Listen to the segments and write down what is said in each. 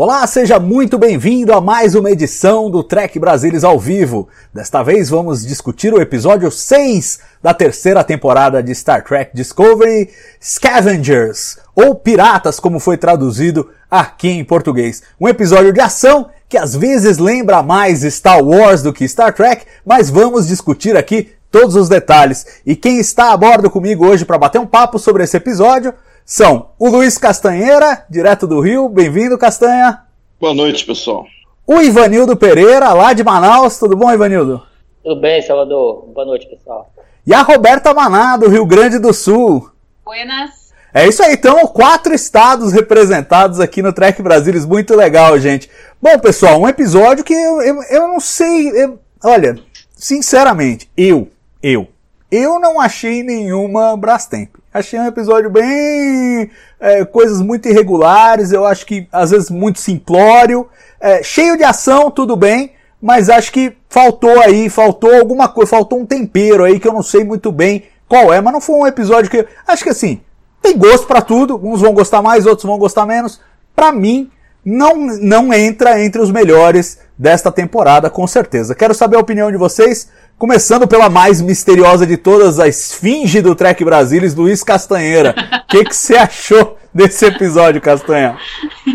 Olá, seja muito bem-vindo a mais uma edição do Trek Brasilis ao vivo. Desta vez vamos discutir o episódio 6 da terceira temporada de Star Trek Discovery, Scavengers, ou Piratas, como foi traduzido aqui em português. Um episódio de ação que às vezes lembra mais Star Wars do que Star Trek, mas vamos discutir aqui todos os detalhes. E quem está a bordo comigo hoje para bater um papo sobre esse episódio são o Luiz Castanheira, direto do Rio. Bem-vindo, Castanha. Boa noite, pessoal. O Ivanildo Pereira, lá de Manaus. Tudo bom, Ivanildo? Tudo bem, Salvador? Boa noite, pessoal. E a Roberta Maná, do Rio Grande do Sul. Buenas. É isso aí, então, quatro estados representados aqui no Trek Brasilis. Muito legal, gente. Bom, pessoal, um episódio que eu, eu, eu não sei. eu- olha, sinceramente, eu, eu, eu não achei nenhuma Brastemp. Achei um episódio bem. é, coisas muito irregulares, eu acho que às vezes muito simplório. é, cheio de ação, tudo bem, mas acho que faltou aí, faltou alguma coisa, faltou um tempero aí que eu não sei muito bem qual é, mas não foi um episódio que. Acho que assim, tem gosto pra tudo, uns vão gostar mais, outros vão gostar menos. Pra mim, não, não entra entre os melhores desta temporada, com certeza. Quero saber a opinião de vocês, começando pela mais misteriosa de todas, a esfinge do Trek Brasilis, Luiz Castanheira. O que você achou desse episódio, Castanha?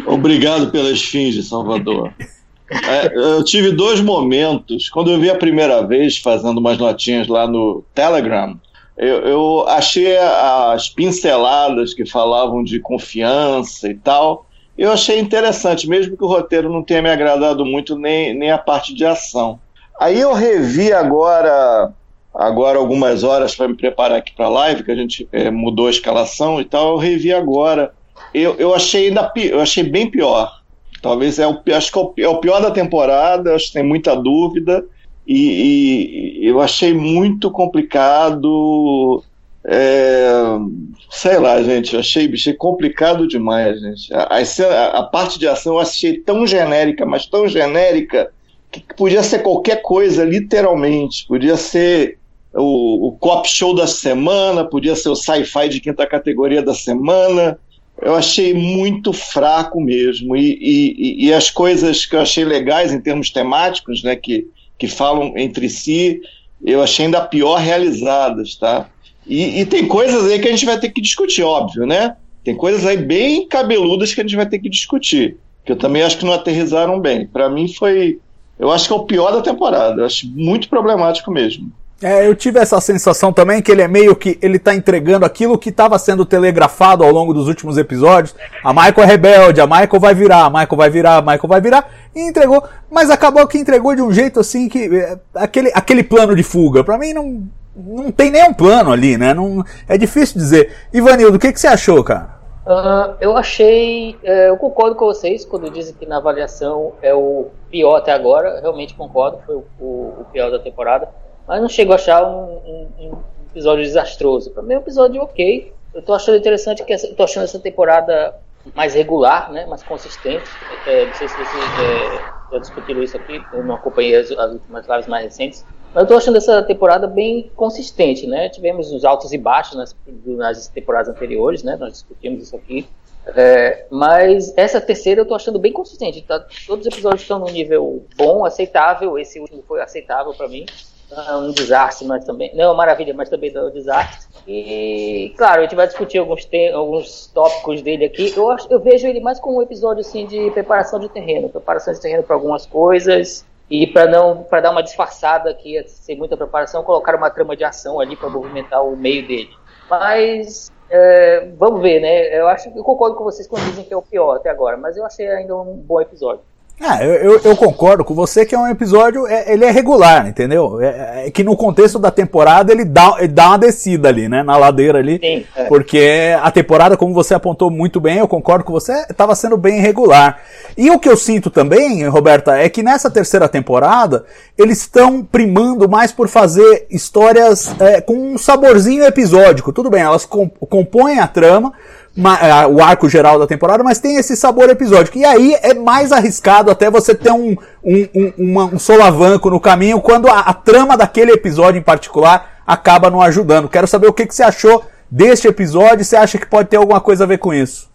Obrigado pela esfinge, Salvador. É, eu tive dois momentos. Quando eu vi a primeira vez fazendo umas notinhas lá no Telegram, eu, eu achei as pinceladas que falavam de confiança e tal. Eu achei interessante, mesmo que o roteiro não tenha me agradado muito, nem, nem a parte de ação. Aí eu revi agora, agora algumas horas para me preparar aqui para a live, que a gente eh, mudou a escalação e tal. Eu revi agora. Eu, eu achei ainda eu achei bem pior. Talvez é o acho que é é o pior da temporada. Acho que tem muita dúvida e, e eu achei muito complicado. é, sei lá, gente, achei, achei complicado demais, gente. A, a a parte de ação eu achei tão genérica, mas tão genérica que podia ser qualquer coisa, literalmente. Podia ser o, o cop show da semana, podia ser o sci-fi de quinta categoria da semana. Eu achei muito fraco mesmo. E, e- e- as coisas que eu achei legais em termos temáticos, né, que, que falam entre si, eu achei ainda pior realizadas, tá? E, e tem coisas aí que a gente vai ter que discutir, óbvio, né? Tem coisas aí bem cabeludas que a gente vai ter que discutir, que eu também acho que não aterrizaram bem. Para mim foi, eu acho que é o pior da temporada. Eu acho muito problemático mesmo. É, eu tive essa sensação também que ele é meio que ele tá entregando aquilo que estava sendo telegrafado ao longo dos últimos episódios. A Michael é rebelde, a Michael vai virar, a Michael vai virar, a Michael vai virar, e entregou, mas acabou que entregou de um jeito assim que é, aquele, aquele plano de fuga, pra mim não não tem nenhum plano ali, né? Não, é difícil dizer. Ivanildo, o que, que você achou, cara? Ah, eu achei. é, eu concordo com vocês quando dizem que na avaliação é o pior até agora. Realmente concordo, foi o, o- pior da temporada. Mas não chego a achar um, um- um episódio desastroso. Pra mim é um episódio ok. Eu tô achando interessante que essa, tô achando essa temporada mais regular, né? Mais consistente. É, não sei se vocês é, já discutiram isso aqui, eu não acompanhei as, as últimas lives mais recentes. Mas eu tô achando essa temporada bem consistente, né? Tivemos os altos e baixos nas, nas temporadas anteriores, né? Nós discutimos isso aqui. É, mas essa terceira eu tô achando bem consistente. Tá? Todos os episódios estão num nível bom, aceitável. Esse último foi aceitável para mim. Ah, um desastre, mas também. Não, maravilha, mas também um desastre. E, claro, a gente vai discutir alguns, te- alguns tópicos dele aqui. Eu, acho, eu vejo ele mais como um episódio assim, de preparação de terreno preparação de terreno para algumas coisas. E para não para dar uma disfarçada que ia ser muita preparação, colocar uma trama de ação ali para movimentar o meio dele. Mas é, vamos ver, né? Eu acho eu concordo com vocês quando dizem que é o pior até agora, mas eu achei ainda um bom episódio. Ah, eu, eu, concordo com você que é um episódio, é, ele é regular, entendeu? É, é, que no contexto da temporada ele dá, ele dá uma descida ali, né? Na ladeira ali. Sim, é. Porque a temporada, como você apontou muito bem, eu concordo com você, estava sendo bem regular. E o que eu sinto também, Roberta, é que nessa terceira temporada eles estão primando mais por fazer histórias é, com um saborzinho episódico. Tudo bem, elas compõem a trama, o arco geral da temporada, mas tem esse sabor episódico. E aí é mais arriscado até você ter um, um, um, uma, um solavanco no caminho quando a, a, trama daquele episódio em particular acaba não ajudando. Quero saber o que, que você achou deste episódio. Você acha que pode ter alguma coisa a ver com isso?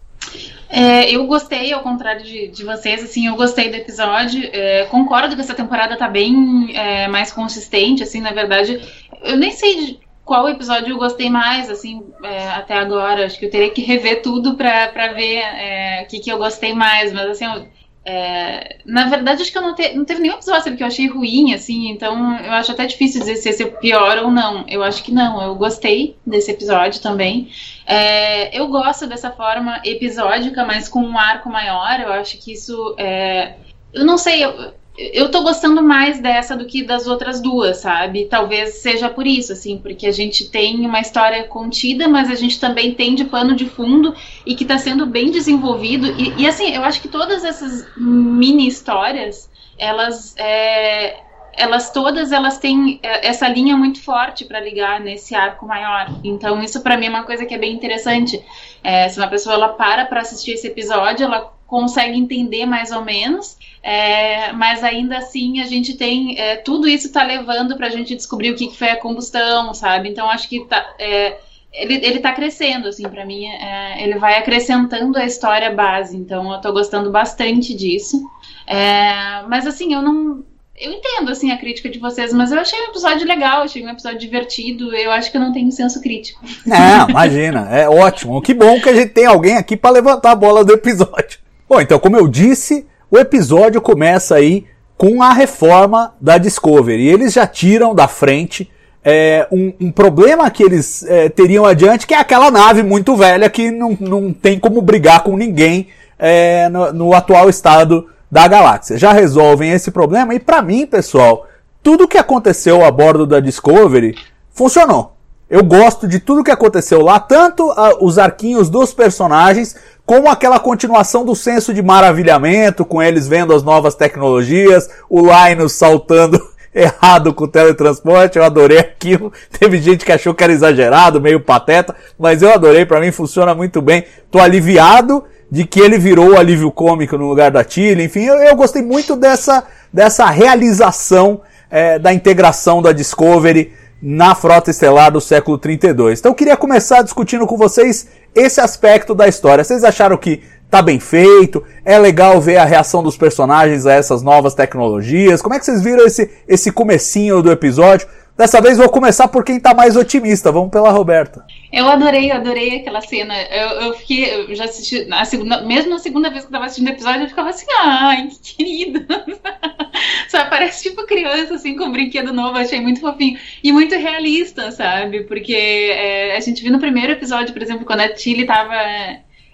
É, eu gostei, ao contrário de, de, vocês, assim, eu gostei do episódio. É, concordo que essa temporada tá bem é, mais consistente, assim, na verdade. Eu nem sei qual episódio eu gostei mais, assim, é, até agora. Acho que eu teria que rever tudo pra, ver é, o que, que eu gostei mais. Mas, assim, eu, é, na verdade, acho que eu não, te, não teve nenhum episódio que eu achei ruim, assim, então eu acho até difícil dizer se esse é pior ou não. Eu acho que não, eu gostei desse episódio também. É, eu gosto dessa forma episódica, mas com um arco maior. Eu acho que isso. É, eu não sei, eu, eu tô gostando mais dessa do que das outras duas, sabe? Talvez seja por isso, assim, porque a gente tem uma história contida, mas a gente também tem de pano de fundo e que tá sendo bem desenvolvido. E, e assim, eu acho que todas essas mini histórias, elas. É, elas todas elas têm é, essa linha muito forte para ligar nesse arco maior. Então isso para mim é uma coisa que é bem interessante. É, se uma pessoa ela para para assistir esse episódio, ela consegue entender mais ou menos, é, mas ainda assim a gente tem é, tudo isso está levando para a gente descobrir o que, que, foi a combustão, sabe? Então acho que tá, é, ele, ele tá crescendo, assim, para mim, é, ele vai acrescentando a história base, então eu tô gostando bastante disso. É, mas assim, eu não, eu entendo assim a crítica de vocês, mas eu achei um episódio legal, achei um episódio divertido. Eu acho que eu não tenho senso crítico. Não, imagina, é ótimo. Que bom que a gente tem alguém aqui para levantar a bola do episódio. Bom, então, como eu disse, o episódio começa aí com a reforma da Discovery. Eles já tiram da frente é, um, um, problema que eles é, teriam adiante, que é aquela nave muito velha que não, não tem como brigar com ninguém é, no, no, atual estado da galáxia. Já resolvem esse problema e para mim, pessoal, tudo que aconteceu a bordo da Discovery funcionou. Eu gosto de tudo que aconteceu lá, tanto uh, os arquinhos dos personagens, como aquela continuação do senso de maravilhamento, com eles vendo as novas tecnologias, o Linus saltando errado com o teletransporte, eu adorei aquilo. Teve gente que achou que era exagerado, meio pateta, mas eu adorei, para mim funciona muito bem. Tô aliviado de que ele virou o alívio cômico no lugar da Tilly, enfim, eu, eu gostei muito dessa, dessa realização é, da integração da Discovery na frota estelar do século 32. Então eu queria começar discutindo com vocês esse aspecto da história. Vocês acharam que tá bem feito? É legal ver a reação dos personagens a essas novas tecnologias? Como é que vocês viram esse, esse comecinho do episódio? Dessa vez vou começar por quem tá mais otimista. Vamos pela Roberta. Eu adorei, eu adorei aquela cena. Eu, eu fiquei, eu já assisti, na segunda, mesmo na segunda vez que eu tava assistindo o episódio, eu ficava assim, ai, que querido. Criança, assim, com um brinquedo novo. Achei muito fofinho. E muito realista, sabe? Porque é, a gente viu no primeiro episódio, por exemplo, quando a Tilly tava,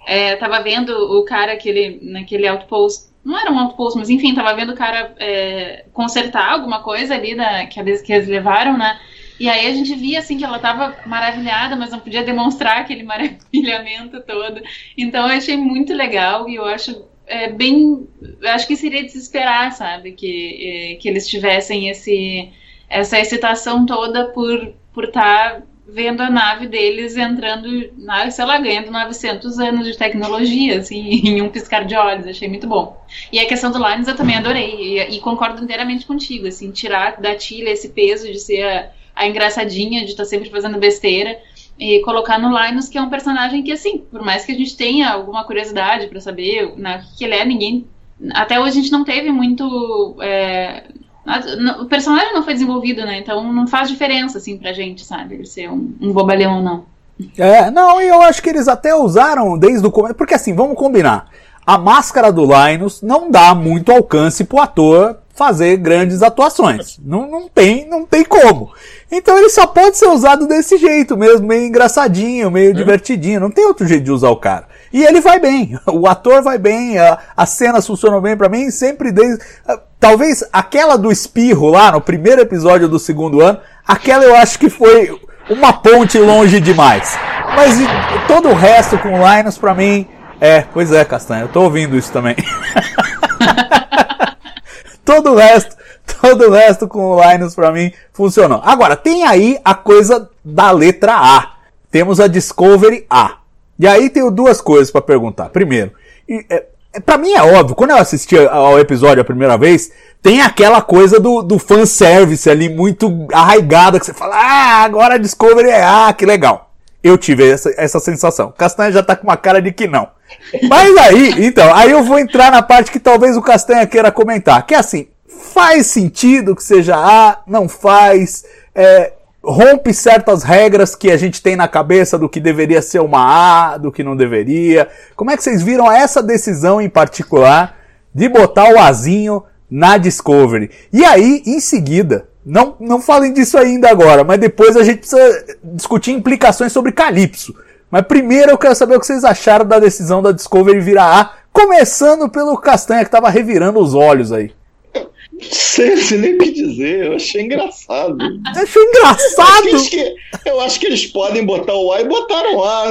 é, tava vendo o cara aquele, naquele outpost não era um outpost, mas enfim, tava vendo o cara é, consertar alguma coisa ali da, que, eles, que eles levaram, né? E aí a gente via assim que ela tava maravilhada, mas não podia demonstrar aquele maravilhamento todo. Então eu achei muito legal e eu acho é, bem. Acho que seria desesperar, sabe? Que, é, que eles tivessem esse, essa excitação toda por por estar tá vendo a nave deles entrando, na, sei lá, ganhando 900 anos de tecnologia, assim, em um piscar de olhos, achei muito bom. E a questão do Lines eu também adorei, e, e concordo inteiramente contigo, assim, tirar da Tilha esse peso de ser a, a engraçadinha, de estar tá sempre fazendo besteira, e colocar no Linus, que é um personagem que, assim, por mais que a gente tenha alguma curiosidade para saber né, o que ele é, ninguém... Até hoje a gente não teve muito... É, o personagem não foi desenvolvido, né? Então não faz diferença, assim, pra gente, sabe? Ele ser um, um bobalhão ou não. É, não, e eu acho que eles até usaram desde o começo. Porque assim, vamos combinar. A máscara do Linus não dá muito alcance pro ator fazer grandes atuações. Não, não, tem, não tem como. Então ele só pode ser usado desse jeito mesmo, meio engraçadinho, meio é. divertidinho. Não tem outro jeito de usar o cara. E ele vai bem, o ator vai bem, a- as cenas funcionam bem pra mim, sempre desde. ah, Talvez aquela do espirro lá no primeiro episódio do segundo ano, aquela eu acho que foi uma ponte longe demais. Mas todo o resto com o Linus pra mim. É, pois é, Castanha, eu tô ouvindo isso também. todo o resto, todo o resto com o Linus pra mim funcionou. Agora, tem aí a coisa da letra A. Temos a Discovery A. E aí tenho duas coisas pra perguntar. Primeiro, e, é, é, pra mim é óbvio, quando eu assisti ao episódio a primeira vez, tem aquela coisa do, do fanservice ali muito arraigada, que você fala, ah, agora a Discovery é A, que legal. Eu tive essa, essa sensação. Castanha já tá com uma cara de que não. Mas aí, então, aí eu vou entrar na parte que talvez o Castanha queira comentar. Que é assim, faz sentido que seja A, não faz, é, rompe certas regras que a gente tem na cabeça do que deveria ser uma A, do que não deveria. Como é que vocês viram essa decisão em particular de botar o Azinho na Discovery? E aí, em seguida, não, não falem disso ainda agora, mas depois a gente precisa discutir implicações sobre Calypso. Mas primeiro eu quero saber o que vocês acharam da decisão da Discovery virar A, começando pelo Castanha que tava revirando os olhos aí. Sei, sei nem o que dizer, eu achei engraçado. Achei Acho engraçado! eles que- eu acho que eles podem botar o A e botaram A.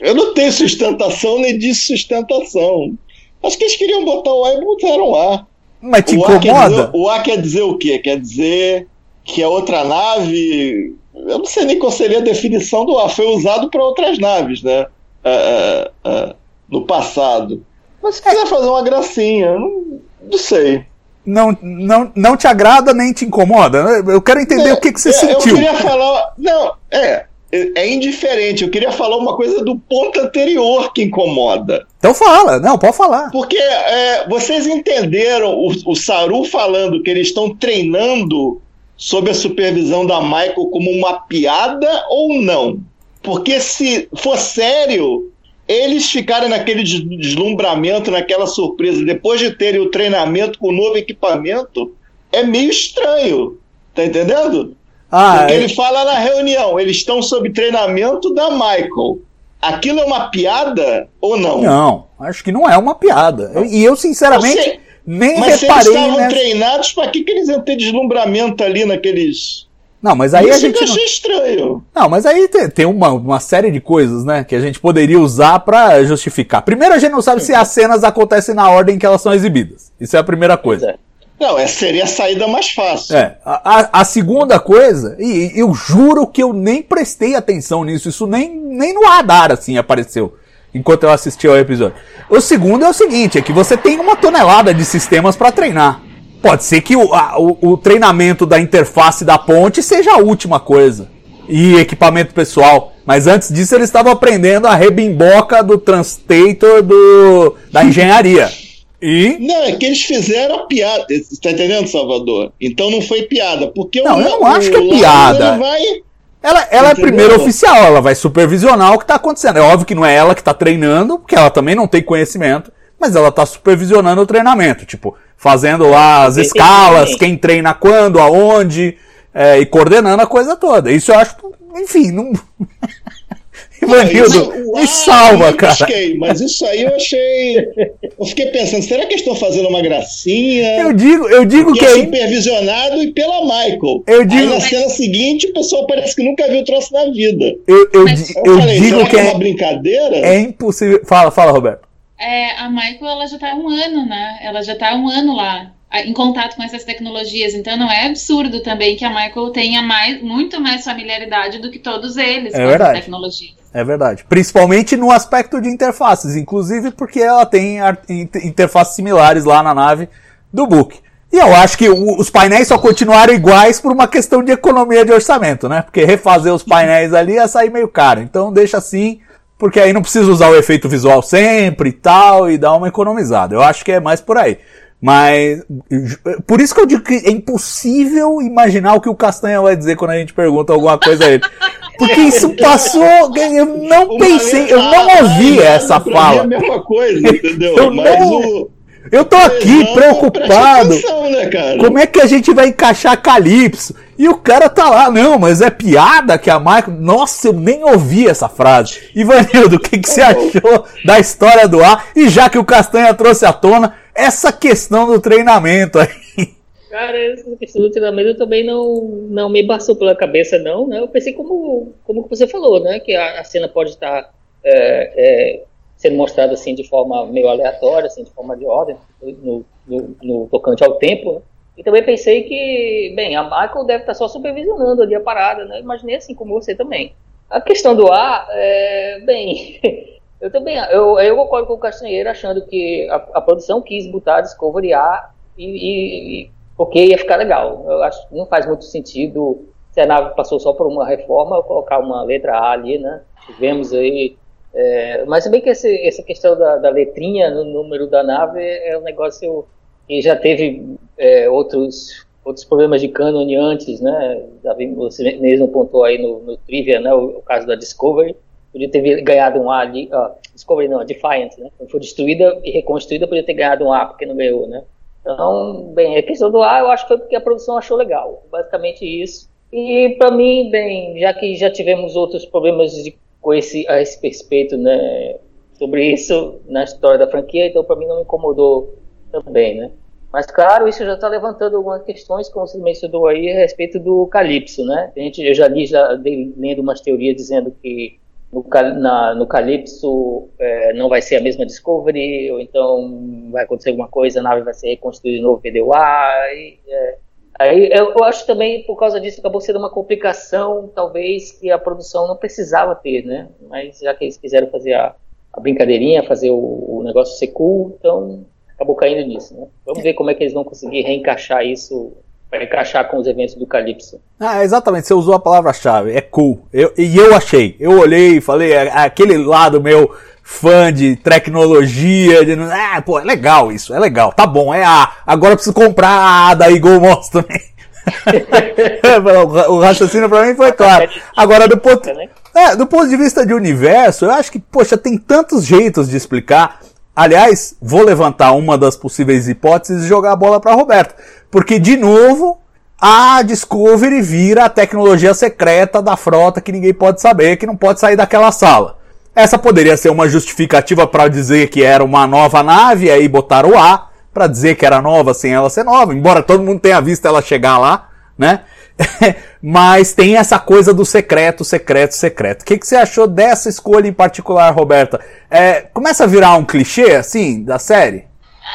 Eu não tenho sustentação nem disse sustentação. Acho que eles queriam botar o A e botaram A. Mas te o incomoda? o A quer dizer o quê? Quer dizer que é outra nave. Eu não sei nem qual seria a definição do A. Foi usado para outras naves, né? É, é, é, no passado. Mas se quiser fazer uma gracinha, não, não sei. Não, não, não te agrada nem te incomoda? Eu quero entender É, o que, que você é, sentiu. Eu queria falar. Não, é. É é indiferente. Eu queria falar uma coisa do ponto anterior que incomoda. Então fala, não, pode falar. Porque é, vocês entenderam o, o Saru falando que eles estão treinando sob a supervisão da Michael como uma piada ou não? Porque se for sério, eles ficarem naquele des- deslumbramento, naquela surpresa, depois de terem o treinamento com o novo equipamento, é meio estranho. Tá entendendo? Ah, Porque é- ele fala na reunião, eles estão sob treinamento da Michael. Aquilo é uma piada ou não? não, acho que não é uma piada. Eu- E eu, sinceramente, nem Mas se eles reparei estavam nessa... treinados, pra que, que eles iam ter deslumbramento ali naqueles. Não, mas aí a Isso gente. que eu Não... achei estranho. não, mas aí tem, tem uma, uma série de coisas, né, que a gente poderia usar pra justificar. Primeiro, a gente não sabe se as cenas acontecem na ordem que elas são exibidas. Isso é a primeira coisa. é. Não, essa seria a saída mais fácil. É, a, a- a segunda coisa, e eu juro que eu nem prestei atenção nisso, isso nem, nem no radar assim apareceu enquanto eu assisti ao episódio. O segundo é o seguinte, é que você tem uma tonelada de sistemas para treinar. Pode ser que o, a- o, o treinamento da interface da ponte seja a última coisa. E equipamento pessoal. Mas antes disso eles estavam aprendendo a rebimboca do translator do, da engenharia. E Não, é que eles fizeram a piada. Você tá entendendo, Salvador? Então não foi piada. Porque Não, o, eu não acho que é piada. vai. Ela, ela é primeiro oficial, ela vai supervisionar o que está acontecendo. É óbvio que não é ela que está treinando, porque ela também não tem conhecimento, mas ela está supervisionando o treinamento, tipo, fazendo lá as escalas, quem treina quando, aonde, é, e coordenando a coisa toda. Isso eu acho, enfim, não. Ivanildo, me salva, eu cara. busquei, mas isso aí eu achei. Eu fiquei pensando, será que eles estão fazendo uma gracinha? Eu digo, eu digo que é supervisionado e pela Michael. Eu Aí digo- na cena seguinte o pessoal parece que nunca viu o troço na vida. Eu, eu, Mas- Eu, eu falei, digo será que é é, uma brincadeira? é impossível. Fala, fala, Roberto. É, a Michael ela já está há um ano, né? Ela já está há um ano lá em contato com essas tecnologias. Então não é absurdo também que a Michael tenha mais, muito mais familiaridade do que todos eles É com verdade. essas tecnologias. É verdade. Principalmente no aspecto de interfaces, inclusive porque ela tem interfaces similares lá na nave do Book. E eu acho que os painéis só continuaram iguais por uma questão de economia de orçamento, né? Porque refazer os painéis ali ia sair meio caro. Então deixa assim, porque aí não precisa usar o efeito visual sempre e tal, e dá uma economizada. Eu acho que é mais por aí. Mas, por isso que eu digo que é impossível imaginar o que o Castanha vai dizer quando a gente pergunta alguma coisa a ele. Porque isso passou, eu não Uma pensei, eu não ouvi ah, essa fala. É a mesma coisa, entendeu? Eu Mas não- o. Eu tô aqui Não, preocupado. atenção, né? Como é que a gente vai encaixar Calypso? E o cara tá lá, não, mas é piada que a Michael. Nossa, eu nem ouvi essa frase. Ivanildo, o que, que você achou da história do ar? E já que o Castanha trouxe à tona, essa questão do treinamento aí. Cara, essa questão do treinamento também não, não me passou pela cabeça, não. Né? Eu pensei como, como você falou, né? Que a, a cena pode estar é, é, sendo mostrada assim de forma meio aleatória, assim, de forma de ordem, no, no, no tocante ao tempo. Né? E também pensei que, bem, a Michael deve estar só supervisionando ali a parada, né? Imaginei assim como você também. A questão do ar, é, bem, eu também, eu, eu concordo com o Castanheiro achando que a, a produção quis botar Discovery A e, e, porque ia ficar legal. Eu acho que não faz muito sentido se a nave passou só por uma reforma, colocar uma letra A ali, né? Tivemos aí é, mas também que esse, essa questão da, da, letrinha no número da nave é um negócio que já teve é, outros, outros problemas de cânone antes, né? Você mesmo pontuou aí no, no Trivia, né? O, o, caso da Discovery. Podia ter ganhado um A ali, uh, Discovery não, Defiant, né? Foi destruída e reconstruída, podia ter ganhado um A, porque não ganhou, né? Então, bem, a questão do A eu acho que foi porque a produção achou legal. Basicamente isso. E para mim, bem, já que já tivemos outros problemas de, com esse, a esse respeito, né? Sobre isso na história da franquia, então para mim não me incomodou também, né? Mas, claro, isso já está levantando algumas questões, como você mencionou aí, a respeito do Calypso, né? A gente, eu já li, já dei, lendo umas teorias dizendo que no, na, no Calypso é, não vai ser a mesma Discovery, ou então vai acontecer alguma coisa, a nave vai ser reconstruída de novo PDUA. E, é, aí eu, acho também, por causa disso, acabou sendo uma complicação, talvez, que a produção não precisava ter, né? Mas já que eles quiseram fazer a, a brincadeirinha, fazer o, o negócio ser cool, então acabou caindo nisso. Né? Vamos ver como é que eles vão conseguir reencaixar isso para encaixar com os eventos do Calypso. Ah, exatamente, você usou a palavra-chave, é cool. Eu, e eu achei, eu olhei e falei, é, aquele lado meu fã de tecnologia, de, ah, pô, é legal isso, é legal, tá bom, é A. Agora eu preciso comprar a A da Eagle Moss também. o raciocínio para mim foi claro. Agora, do ponto, né? é, do ponto de vista de universo, eu acho que, poxa, tem tantos jeitos de explicar. Aliás, vou levantar uma das possíveis hipóteses e jogar a bola para Roberto. Porque, de novo, a Discovery vira a tecnologia secreta da frota que ninguém pode saber, que não pode sair daquela sala. Essa poderia ser uma justificativa para dizer que era uma nova nave, aí botar o A, para dizer que era nova sem ela ser nova, embora todo mundo tenha visto ela chegar lá, né? Mas tem essa coisa do secreto, secreto, secreto. O que, que você achou dessa escolha em particular, Roberta? É, começa a virar um clichê, assim, da série?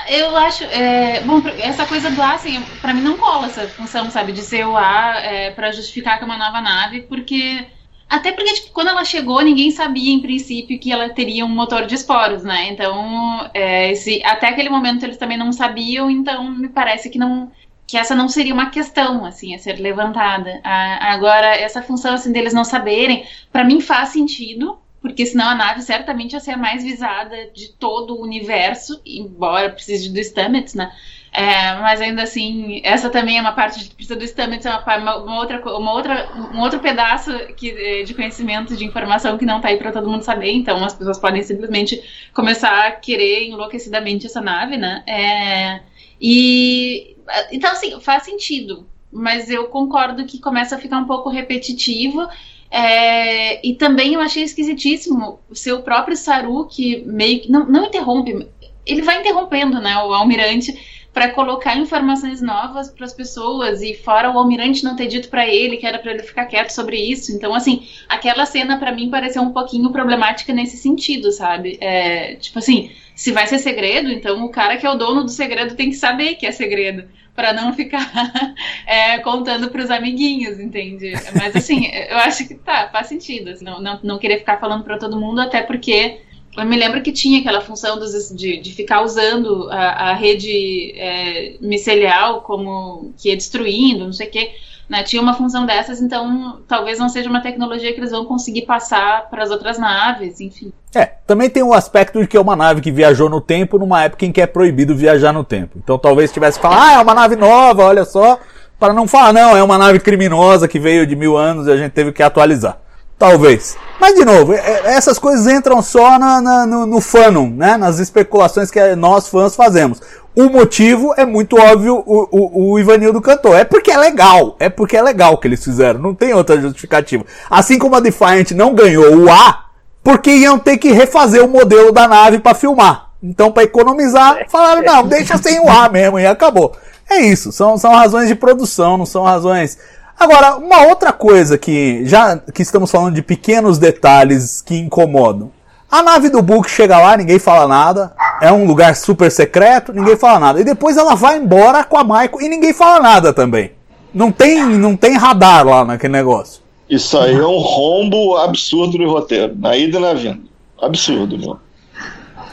Eu acho, é, bom, essa coisa do A, assim, pra mim não cola essa função, sabe, de ser o A é, para justificar que é uma nova nave, porque até porque tipo, quando ela chegou ninguém sabia em princípio que ela teria um motor de esporos, né? Então, é, se, até aquele momento eles também não sabiam, então me parece que não que essa não seria uma questão assim a ser levantada. agora essa função assim deles não saberem, para mim faz sentido, porque senão a nave certamente ia ser a mais visada de todo o universo, embora precise do Stamets, né? É, mas ainda assim, essa também é uma parte de precisa do Stamets, é uma, uma, outra, uma outra, um outro pedaço que, de conhecimento, de informação que não está aí para todo mundo saber. Então, as pessoas podem simplesmente começar a querer enlouquecidamente essa nave, né? É, e então, assim, faz sentido. Mas eu concordo que começa a ficar um pouco repetitivo. É, e também eu achei esquisitíssimo o seu próprio Saru, que meio que. Não, não interrompe, ele vai interrompendo né, o almirante para colocar informações novas para as pessoas e fora o almirante não ter dito para ele que era para ele ficar quieto sobre isso. Então, assim, aquela cena para mim pareceu um pouquinho problemática nesse sentido, sabe? É, tipo assim, se vai ser segredo, então o cara que é o dono do segredo tem que saber que é segredo para não ficar é, contando para os amiguinhos, entende? Mas assim, eu acho que tá, faz sentido, assim, não, não, não querer ficar falando para todo mundo, até porque eu me lembro que tinha aquela função dos, de, de ficar usando a, a rede é, micelial como que ia destruindo, não sei o quê. Né, tinha uma função dessas, então talvez não seja uma tecnologia que eles vão conseguir passar para as outras naves, enfim. É, também tem o aspecto de que é uma nave que viajou no tempo numa época em que é proibido viajar no tempo. Então talvez tivesse falado, ah, é uma nave nova, olha só, para não falar, não, é uma nave criminosa que veio de mil anos e a gente teve que atualizar. Talvez. Mas, de novo, é- é- essas coisas entram só na, na- no, no fandom, né? Nas especulações que nós fãs fazemos. O motivo é muito óbvio, o, o, o Ivanildo cantou. É porque é legal. É porque é legal que eles fizeram. Não tem outra justificativa. Assim como a Defiant não ganhou o A, porque iam ter que refazer o modelo da nave para filmar. Então, para economizar, falaram, não, deixa sem o A mesmo e acabou. É isso, são, são razões de produção, não são razões. Agora, uma outra coisa que, já que estamos falando de pequenos detalhes que incomodam. A nave do Book chega lá, ninguém fala nada. É um lugar super secreto, ninguém fala nada. E depois ela vai embora com a Michael e ninguém fala nada também. Não tem, não tem radar lá naquele negócio. Isso aí é um rombo absurdo no roteiro, na ida e na vinda. Absurdo, meu.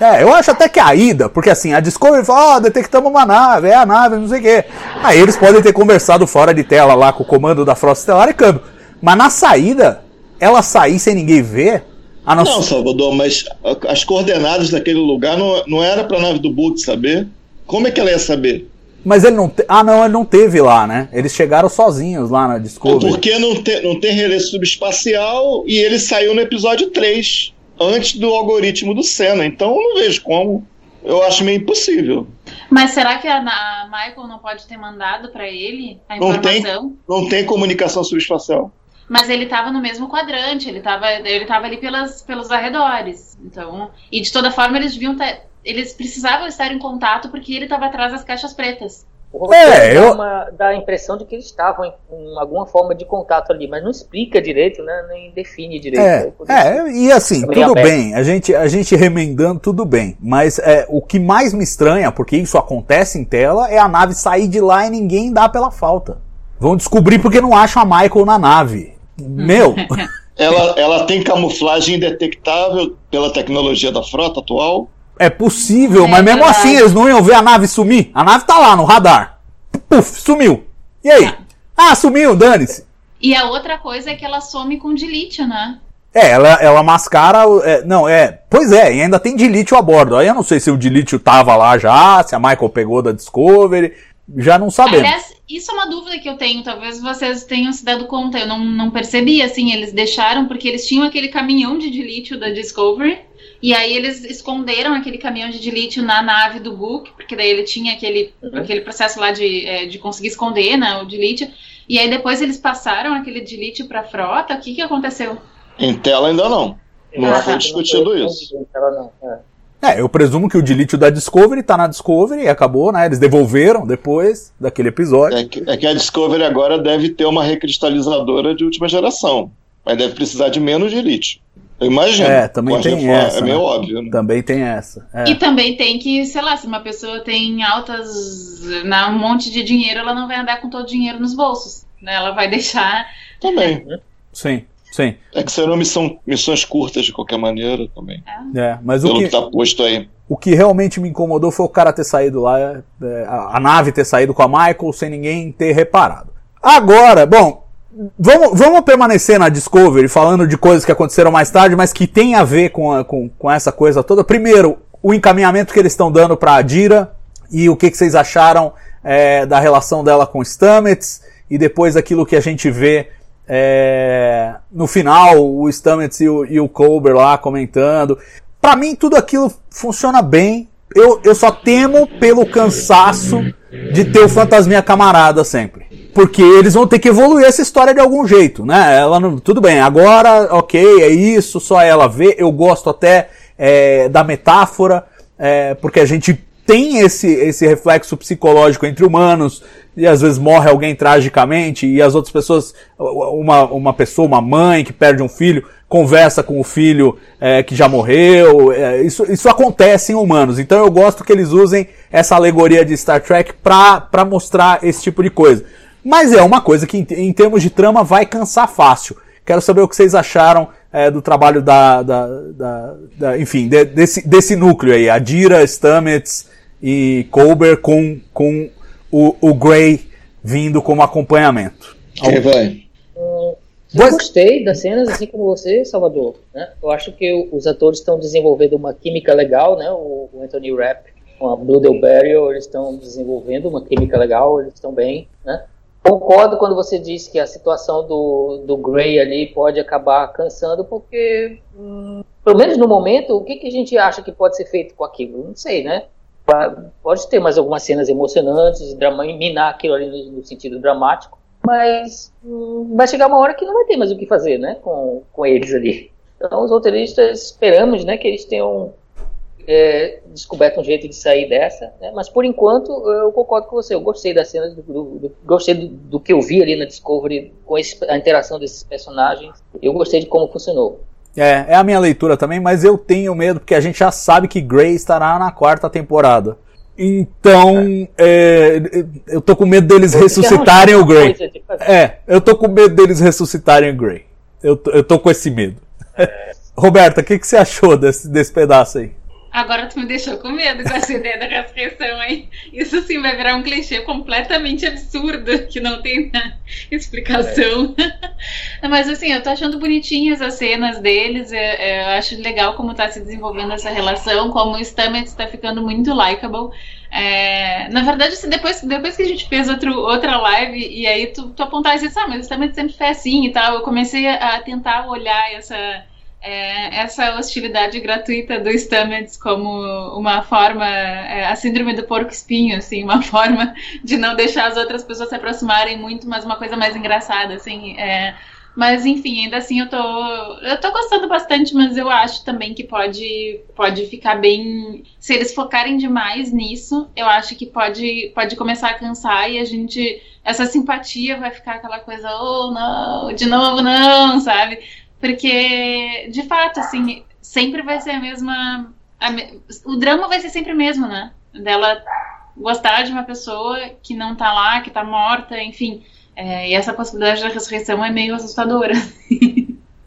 É, eu acho até que a ida, porque assim, a Discovery fala, ó, detectamos uma nave, é a nave, não sei o quê. Aí eles podem ter conversado fora de tela lá com o comando da Frota Estelar e câmbio. Mas na saída, ela sair sem ninguém ver, a não, Não. Salvador, mas as coordenadas daquele lugar não, não era pra nave do Book saber. Como é que ela ia saber? Mas ele não. Te... Ah, não, ele não teve lá, né? Eles chegaram sozinhos lá na Discovery. Porque não, te, não tem relé subespacial e ele saiu no episódio 3, antes do algoritmo do Senna. Então eu não vejo como. Eu acho meio impossível. Mas será que a, a Michael não pode ter mandado pra ele a Não tem. informação? Não tem comunicação subespacial. Mas ele tava no mesmo quadrante, ele tava, ele tava ali pelas, pelos arredores. Então, e de toda forma eles deviam eles precisavam estar em contato porque ele tava atrás das caixas pretas. O roteiro É, dá, eu- uma- dá a impressão de que eles estavam em, em alguma forma de contato ali, mas não explica direito, né? Nem define direito. É, isso- é, e assim, tudo aberto. bem, a gente, a gente remendando, tudo bem. Mas é, o que mais me estranha, porque isso acontece em tela, é a nave sair de lá e ninguém dá pela falta. Vão descobrir porque não acham a Michael na nave. Meu, Ela, ela tem camuflagem indetectável pela tecnologia da frota atual. É possível, É mas mesmo verdade. assim eles não iam ver a nave sumir. A nave tá lá no radar. Puf, sumiu. E aí? Ah, sumiu, dane-se. E a outra coisa é que ela some com delete, né? É, ela, ela mascara. é, não, é. Pois é, e ainda tem dilítio a bordo. Aí eu não sei se o dilítio tava lá já, se a Michael pegou da Discovery. Já não sabemos. Aliás, isso é uma dúvida que eu tenho, talvez vocês tenham se dado conta, eu não, não percebi, assim, eles deixaram, porque eles tinham aquele caminhão de delítio da Discovery, e aí eles esconderam aquele caminhão de delítio na nave do Book, porque daí ele tinha aquele, aquele processo lá de, é, de conseguir esconder, né, o delítio, e aí depois eles passaram aquele delítio pra frota, o que que aconteceu? Em tela ainda não. Não Ah, foi tá. discutido Não isso. foi- ela não, é. É, eu presumo que o dilítio da Discovery tá na Discovery e acabou, né? Eles devolveram depois daquele episódio. É que, é que a Discovery agora deve ter uma recristalizadora de última geração. Mas deve precisar de menos de imagino. É, também tem reforma, essa, É meio né? óbvio. Né? Também tem essa. É. E também tem que, sei lá, se uma pessoa tem altas, né, um monte de dinheiro, ela não vai andar com todo o dinheiro nos bolsos, né, ela vai deixar Também. Sim, sim. É que serão missão, missões curtas de qualquer maneira também. É, mas o Pelo que que, tá posto aí. o que realmente me incomodou foi o cara ter saído lá, é, a, a nave ter saído com a Michael sem ninguém ter reparado. Agora, bom, vamos, vamos permanecer na Discovery falando de coisas que aconteceram mais tarde, mas que tem a ver com, a- com, com essa coisa toda. Primeiro, o encaminhamento que eles estão dando para a Dira e o que, que vocês acharam é, da relação dela com Stamets e depois aquilo que a gente vê é, no final, o Stamets e o, e o Colber lá comentando. Pra mim, tudo aquilo funciona bem. Eu, eu só temo pelo cansaço de ter o Fantasminha camarada sempre. Porque eles vão ter que evoluir essa história de algum jeito, né? Ela não, tudo bem, agora, ok, é isso, só ela vê. Eu gosto até é, da metáfora, é, porque a gente tem esse, esse reflexo psicológico entre humanos, e às vezes morre alguém tragicamente, e as outras pessoas, uma, uma pessoa, uma mãe que perde um filho, conversa com o filho é, que já morreu. é, isso, isso acontece em humanos. Então eu gosto que eles usem essa alegoria de Star Trek pra mostrar esse tipo de coisa. Mas é uma coisa que, em, em termos de trama, vai cansar fácil. Quero saber o que vocês acharam é, do trabalho da. da, da- da- enfim, de- desse, desse núcleo aí. Adira, Stamets e Colber com, com o, o Gray vindo como acompanhamento. Quem vai? Eu Mas- gostei das cenas, assim como você, Salvador. Né? Eu acho que os atores estão desenvolvendo uma química legal, né? O, Anthony Rapp com a Blue Del Barrio, eles estão desenvolvendo uma química legal, eles estão bem, né? concordo quando você diz que a situação do, do Gray ali pode acabar cansando, porque, hum, pelo menos no momento, o que, que a gente acha que pode ser feito com aquilo? Não sei, né? Pode ter mais algumas cenas emocionantes, minar aquilo ali no, no sentido dramático, mas hum, vai chegar uma hora que não vai ter mais o que fazer, né, com, com eles ali. Então, os roteiristas esperamos, né, que eles tenham é, descoberto um jeito de sair dessa, né? mas por enquanto eu concordo com você. Eu gostei das cenas, do, do, do gostei do, do, que eu vi ali na Discovery com esse, a interação desses personagens. Eu gostei de como funcionou. É, é a minha leitura também, mas eu tenho medo porque a gente já sabe que Grey estará na quarta temporada. Então, é. É, eu tô com medo deles ressuscitarem o Grey. É, eu tô com medo deles ressuscitarem o Grey. Eu tô, eu tô com esse medo. É. Roberta, o que, que você achou desse, desse pedaço aí? Agora tu me deixou com medo com essa ideia da ressurreição aí. Isso sim vai virar um clichê completamente absurdo, que não tem explicação. É. Mas assim, eu tô achando bonitinhas as cenas deles. Eu, eu acho legal como tá se desenvolvendo essa relação, como o Stamets tá ficando muito likable. É, na verdade, assim, depois, depois que a gente fez outro, outra live, e aí tu, tu apontaste assim, ah, mas o Stamets sempre foi assim e tal, eu comecei a tentar olhar essa é, essa hostilidade gratuita do Stamets como uma forma, é, a síndrome do porco espinho, assim, uma forma de não deixar as outras pessoas se aproximarem muito, mas uma coisa mais engraçada, assim. É, mas enfim, ainda assim eu tô, eu tô gostando bastante, mas eu acho também que pode, pode ficar bem. Se eles focarem demais nisso, eu acho que pode, pode começar a cansar e a gente. Essa simpatia vai ficar aquela coisa, oh não, de novo não, sabe? Porque, de fato, assim, sempre vai ser a mesma. A, o drama vai ser sempre o mesmo, né? Dela gostar de uma pessoa que não tá lá, que tá morta, enfim. É, e essa possibilidade da ressurreição é meio assustadora.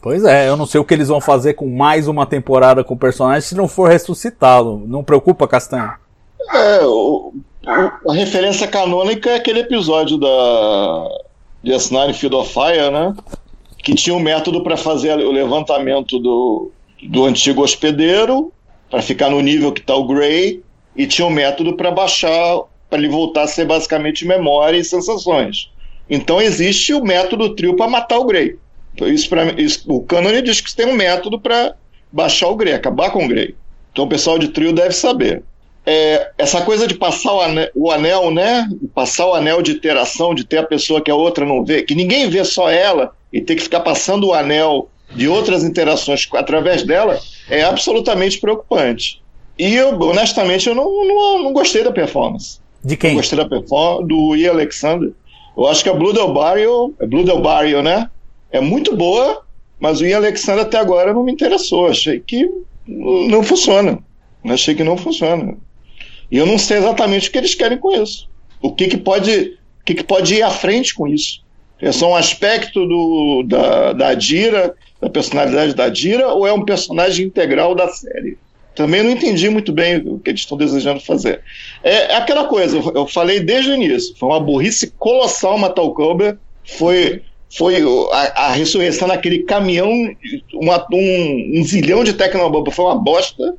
Pois é, eu não sei o que eles vão fazer com mais uma temporada com o personagem se não for ressuscitá-lo. Não preocupa, Castanho? É, o, o, a referência canônica é aquele episódio da Just Nine Field of Fire, né? Que tinha um método para fazer o levantamento do, do antigo hospedeiro, para ficar no nível que está o Gray, e tinha um método para baixar, para ele voltar a ser basicamente memória e sensações. Então existe o método trio para matar o Gray. Então, isso, pra, isso o Canon diz que tem um método para baixar o Gray, acabar com o Gray. Então o pessoal de trio deve saber. É, essa coisa de passar o anel, o anel, né? Passar o anel de interação, de ter a pessoa que a outra não vê, que ninguém vê só ela, e ter que ficar passando o anel de outras interações através dela é absolutamente preocupante. E eu, honestamente, eu não, não, não gostei da performance. De quem? Não gostei da performance do Ian Alexander. Eu acho que a Blue Del Barrio, é Blue Del Barrio, né? É muito boa, mas o Ian Alexander até agora não me interessou. Achei que não funciona. Achei que não funciona. E eu não sei exatamente o que eles querem com isso. O que, que pode o que, que pode ir à frente com isso. É só um aspecto do, da, da Dira, da personalidade da Dira, ou é um personagem integral da série? Também não entendi muito bem o que eles estão desejando fazer. É, é aquela coisa, eu falei desde o início, foi uma burrice colossal matar o Cobra, foi, foi a, a ressurreição naquele caminhão, uma, um, um zilhão de Tecnobomba, foi uma bosta.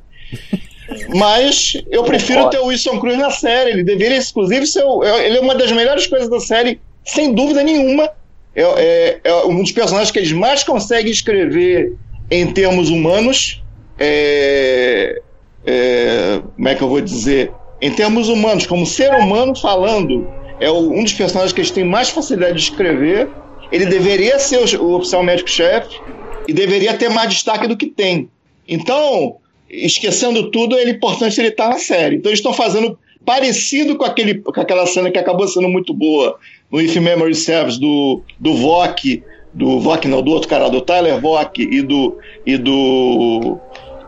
Mas eu prefiro ter o Wilson Cruz na série. Ele deveria, inclusive, ser. Ele é uma das melhores coisas da série sem dúvida nenhuma, é, é, é, um dos personagens que eles mais conseguem escrever em termos humanos. É, é, como é que eu vou dizer? Em termos humanos, como ser humano falando, é um dos personagens que eles têm mais facilidade de escrever. Ele deveria ser o, o oficial médico-chefe e deveria ter mais destaque do que tem. Então, esquecendo tudo, é importante ele estar na série. Então, eles estão fazendo parecido com, aquele, com aquela cena que acabou sendo muito boa no If Memory Serves do, do Vok, do Vok não, do outro cara, do Tyler Vok e do e do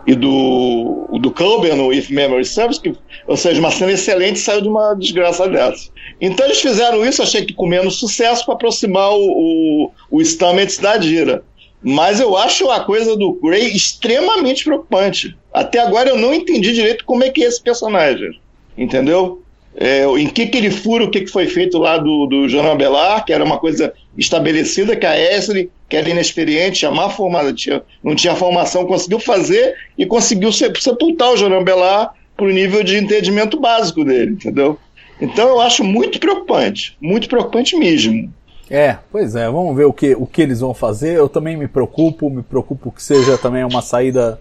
e do, do Culber no If Memory Serves, que, ou seja, uma cena excelente saiu de uma desgraça dessa. Então eles fizeram isso, achei que com menos sucesso, para aproximar o, o, o Stamets da Dira. Mas eu acho a coisa do Gray extremamente preocupante. Até agora eu não entendi direito como é que é esse personagem entendeu? É, em que, que ele fura o que, que foi feito lá do, do João Belar, que era uma coisa estabelecida, que a Esli, que era inexperiente, chamar formada, tinha, não tinha formação, conseguiu fazer e conseguiu sepultar o João Belar para o nível de entendimento básico dele, entendeu? Então eu acho muito preocupante, muito preocupante mesmo. É, pois é, vamos ver o que, o que eles vão fazer. Eu também me preocupo, me preocupo que seja também uma saída,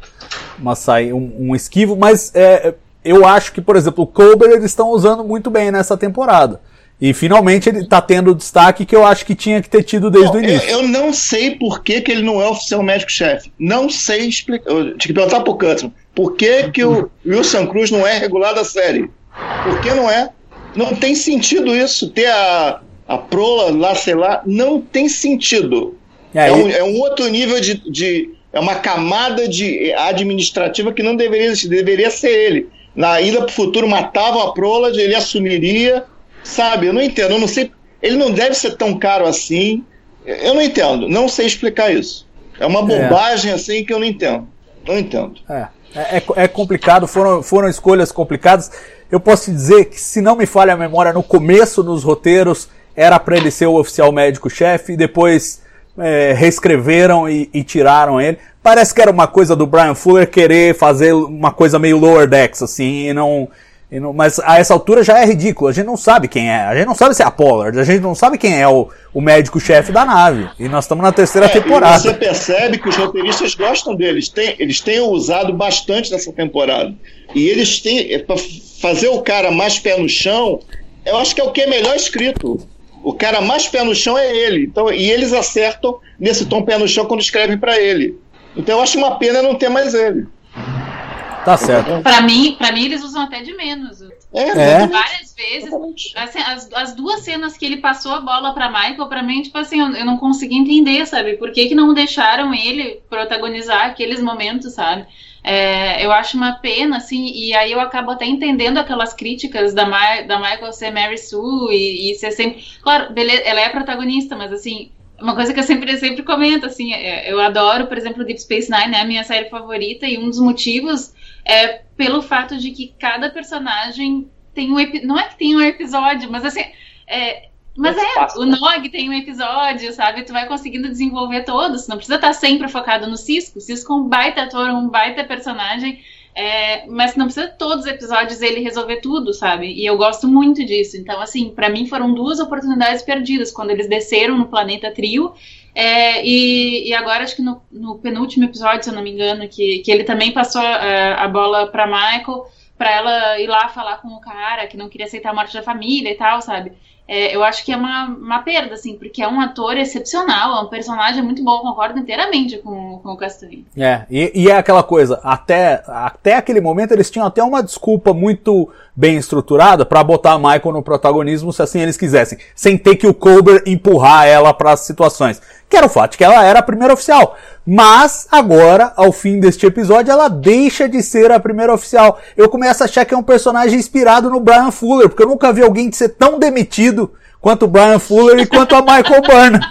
uma saída um, um esquivo, mas é, eu acho que, por exemplo, o Colbert eles estão usando muito bem nessa temporada. E finalmente ele está tendo o destaque que eu acho que tinha que ter tido desde Bom, o início. Eu, eu, não sei por que, que ele não é oficial médico-chefe. Não sei explicar. Tinha que perguntar pro Cutson. Por que, que o Wilson Cruz não é regular da série? Por que não é? Não tem sentido isso. Ter a, a prola lá, sei lá, não tem sentido. É, é, um, é um, outro nível de, de, É uma camada de administrativa que não deveria existir. Deveria ser ele. Na ida para o futuro matavam a prola, ele assumiria. Sabe? Eu não entendo. Eu não sei. Ele não deve ser tão caro assim. Eu não entendo. Não sei explicar isso. É uma bobagem é. assim que eu não entendo. Não entendo. É. É, é, complicado, foram, foram escolhas complicadas. Eu posso te dizer que, se não me falha a memória, no começo nos roteiros era para ele ser o oficial médico-chefe e depois é, reescreveram e, e, tiraram ele. Parece que era uma coisa do Brian Fuller querer fazer uma coisa meio lower decks, assim, e não, e não. mas a essa altura já é ridículo. A gente não sabe quem é. A gente não sabe se é a Pollard. A gente não sabe quem é o, o médico-chefe da nave. E nós estamos na terceira é, temporada. você percebe que os roteiristas gostam deles. Tem, eles têm usado bastante nessa temporada. E eles têm. É, para fazer o cara mais pé no chão, eu acho que é o que é melhor escrito. O cara mais pé no chão é ele. Então, e eles acertam nesse tom pé no chão quando escrevem para ele. Então eu acho uma pena não ter mais ele. Tá certo. Para mim, para mim eles usam até de menos. É, é. várias vezes. Assim, as, as duas cenas que ele passou a bola para Michael, para mim, tipo assim, eu, eu, não consegui entender, sabe? Por que, que não deixaram ele protagonizar aqueles momentos, sabe? É, eu acho uma pena, assim, e aí eu acabo até entendendo aquelas críticas da, Ma da Michael ser Mary Sue e, e ser sempre. Claro, beleza, ela é protagonista, mas assim, uma coisa que eu sempre, sempre comento, assim, é, eu adoro, por exemplo, Deep Space Nine, né, a minha série favorita, e um dos motivos é pelo fato de que cada personagem tem um não é que tem um episódio, mas assim, é, mas é, o né? Nog tem um episódio, sabe? Tu vai conseguindo desenvolver todos. Não precisa estar sempre focado no Cisco. Cisco é um baita ator, um baita personagem. É, mas não precisa todos os episódios ele resolver tudo, sabe? E eu gosto muito disso. Então, assim, para mim foram duas oportunidades perdidas quando eles desceram no planeta Trio. É, e, e, agora, acho que no, no, penúltimo episódio, se eu não me engano, que, que ele também passou a, a bola para Michael, para ela ir lá falar com o cara que não queria aceitar a morte da família e tal, sabe? É, eu acho que é uma, uma perda, assim, porque é um ator excepcional, é um personagem muito bom, concordo inteiramente com, com o Castanho. É, e, e, é aquela coisa, até, até aquele momento eles tinham até uma desculpa muito bem estruturada para botar a Michael no protagonismo se assim eles quisessem, sem ter que o Colbert empurrar ela para as situações. Que era o fato que ela era a primeira oficial. Mas agora, ao fim deste episódio, ela deixa de ser a primeira oficial. Eu começo a achar que é um personagem inspirado no Brian Fuller, porque eu nunca vi alguém ser tão demitido quanto o Brian Fuller e quanto a Michael Burnham.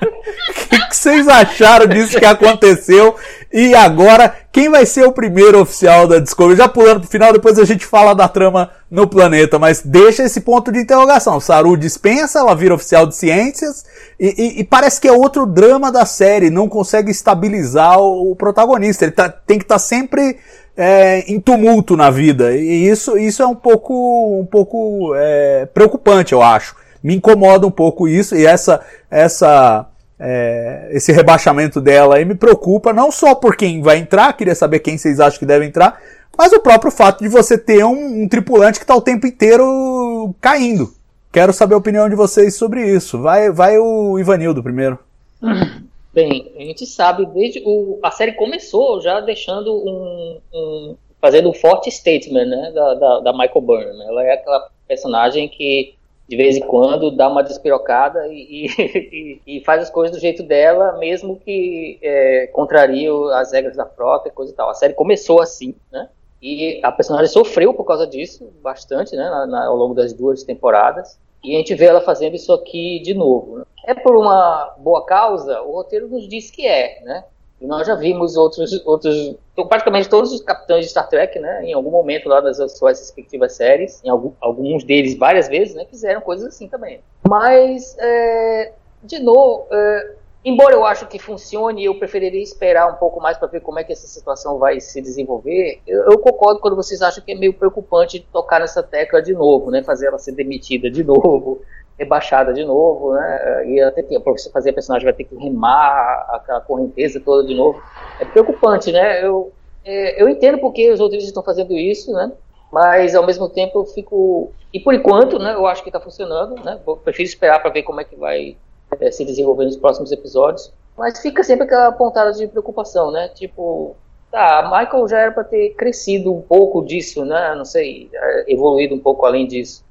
O que, vocês acharam disso que aconteceu? E agora, quem vai ser o primeiro oficial da Discovery? Já pulando pro final, depois a gente fala da trama no planeta, mas deixa esse ponto de interrogação. Saru dispensa, ela vira oficial de ciências, e, e, e parece que é outro drama da série, não consegue estabilizar o, o protagonista. Ele tá, tem que estar tá sempre é, em tumulto na vida, e isso, isso é um pouco, um pouco é, preocupante, eu acho. Me incomoda um pouco isso, e essa, essa é, esse rebaixamento dela aí me preocupa, não só por quem vai entrar, queria saber quem vocês acham que deve entrar, mas o próprio fato de você ter um, um tripulante que está o tempo inteiro caindo. Quero saber a opinião de vocês sobre isso. Vai, vai o Ivanildo primeiro. Bem, a gente sabe desde o, a série começou já deixando um, um fazendo um forte statement, né, da, da, da Michael Byrne. Ela é aquela personagem que de vez em quando dá uma despirocada e, e, e, faz as coisas do jeito dela, mesmo que é, contrarie as regras da frota e coisa e tal. A série começou assim, né? E a personagem sofreu por causa disso bastante, né? Na, na, ao longo das duas temporadas. E a gente vê ela fazendo isso aqui de novo. Né? É por uma boa causa? O roteiro nos diz que é, né? E nós já vimos outros, outros, praticamente todos os capitães de Star Trek, né, em algum momento lá das suas respectivas séries, em algum, alguns deles várias vezes, né, fizeram coisas assim também. Mas, é, de novo, é, embora eu acho que funcione, eu preferiria esperar um pouco mais para ver como é que essa situação vai se desenvolver. Eu, eu, concordo quando vocês acham que é meio preocupante tocar nessa tecla de novo, né? Fazer ela ser demitida de novo, rebaixada de novo, né? E até para você fazer a personagem vai ter que remar aquela correnteza toda de novo. É preocupante, né? Eu, é, eu entendo porque os outros estão fazendo isso, né? Mas ao mesmo tempo eu fico e por enquanto, né? Eu acho que está funcionando, né? Prefiro esperar para ver como é que vai é, se desenvolver nos próximos episódios. Mas fica sempre aquela pontada de preocupação, né? Tipo, tá, Michael já era para ter crescido um pouco disso, né? Não sei, é, evoluído um pouco além disso.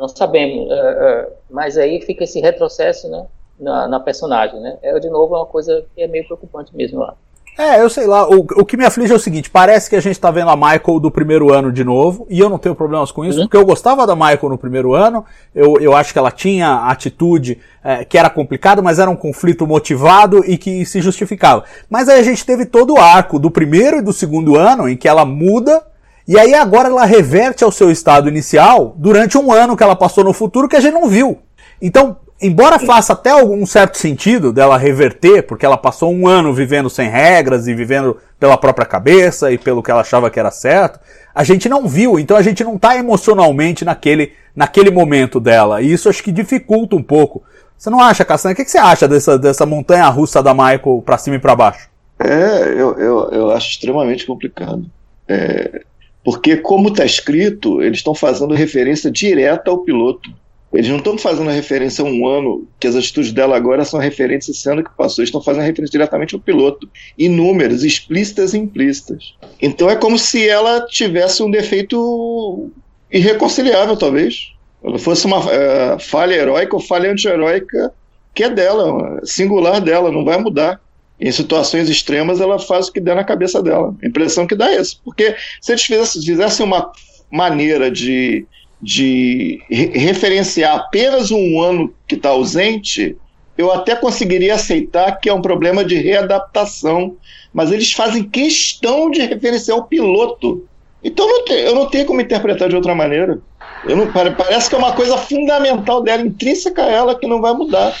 Não sabemos, é, é, mas aí fica esse retrocesso, né? Na, na personagem, né? É, de novo, é uma coisa que é meio preocupante mesmo lá. É, eu sei lá, o, o que me aflige é o seguinte, parece que a gente tá vendo a Michael do primeiro ano de novo, e eu não tenho problemas com isso, uhum. porque eu gostava da Michael no primeiro ano, eu, eu acho que ela tinha atitude é, que era complicada, mas era um conflito motivado e que se justificava. Mas aí a gente teve todo o arco do primeiro e do segundo ano, em que ela muda, e aí agora ela reverte ao seu estado inicial durante um ano que ela passou no futuro que a gente não viu. Então, embora faça até algum certo sentido dela reverter, porque ela passou um ano vivendo sem regras e vivendo pela própria cabeça e pelo que ela achava que era certo, a gente não viu, então a gente não está emocionalmente naquele, naquele momento dela. E isso acho que dificulta um pouco. Você não acha, Castanha? O que, você acha dessa, dessa montanha russa da Michael para cima e para baixo? É, eu, eu, eu acho extremamente complicado. É, porque, como está escrito, eles estão fazendo referência direta ao piloto. Eles não estão fazendo referência a um ano, que as atitudes dela agora são referências esse ano que passou. Estão fazendo referência diretamente ao piloto. Inúmeras, explícitas e implícitas. Então é como se ela tivesse um defeito irreconciliável, talvez. Ela fosse uma é, falha heróica ou falha anti-heróica que é dela, singular dela, não vai mudar. Em situações extremas, ela faz o que der na cabeça dela. A impressão que dá é essa. Porque se eles fizessem, uma maneira de de referenciar apenas um ano que está ausente, eu até conseguiria aceitar que é um problema de readaptação, mas eles fazem questão de referenciar o piloto. Então não tem, eu não tenho como interpretar de outra maneira. Não, parece que é uma coisa fundamental dela, intrínseca a ela, que não vai mudar.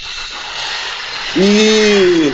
E,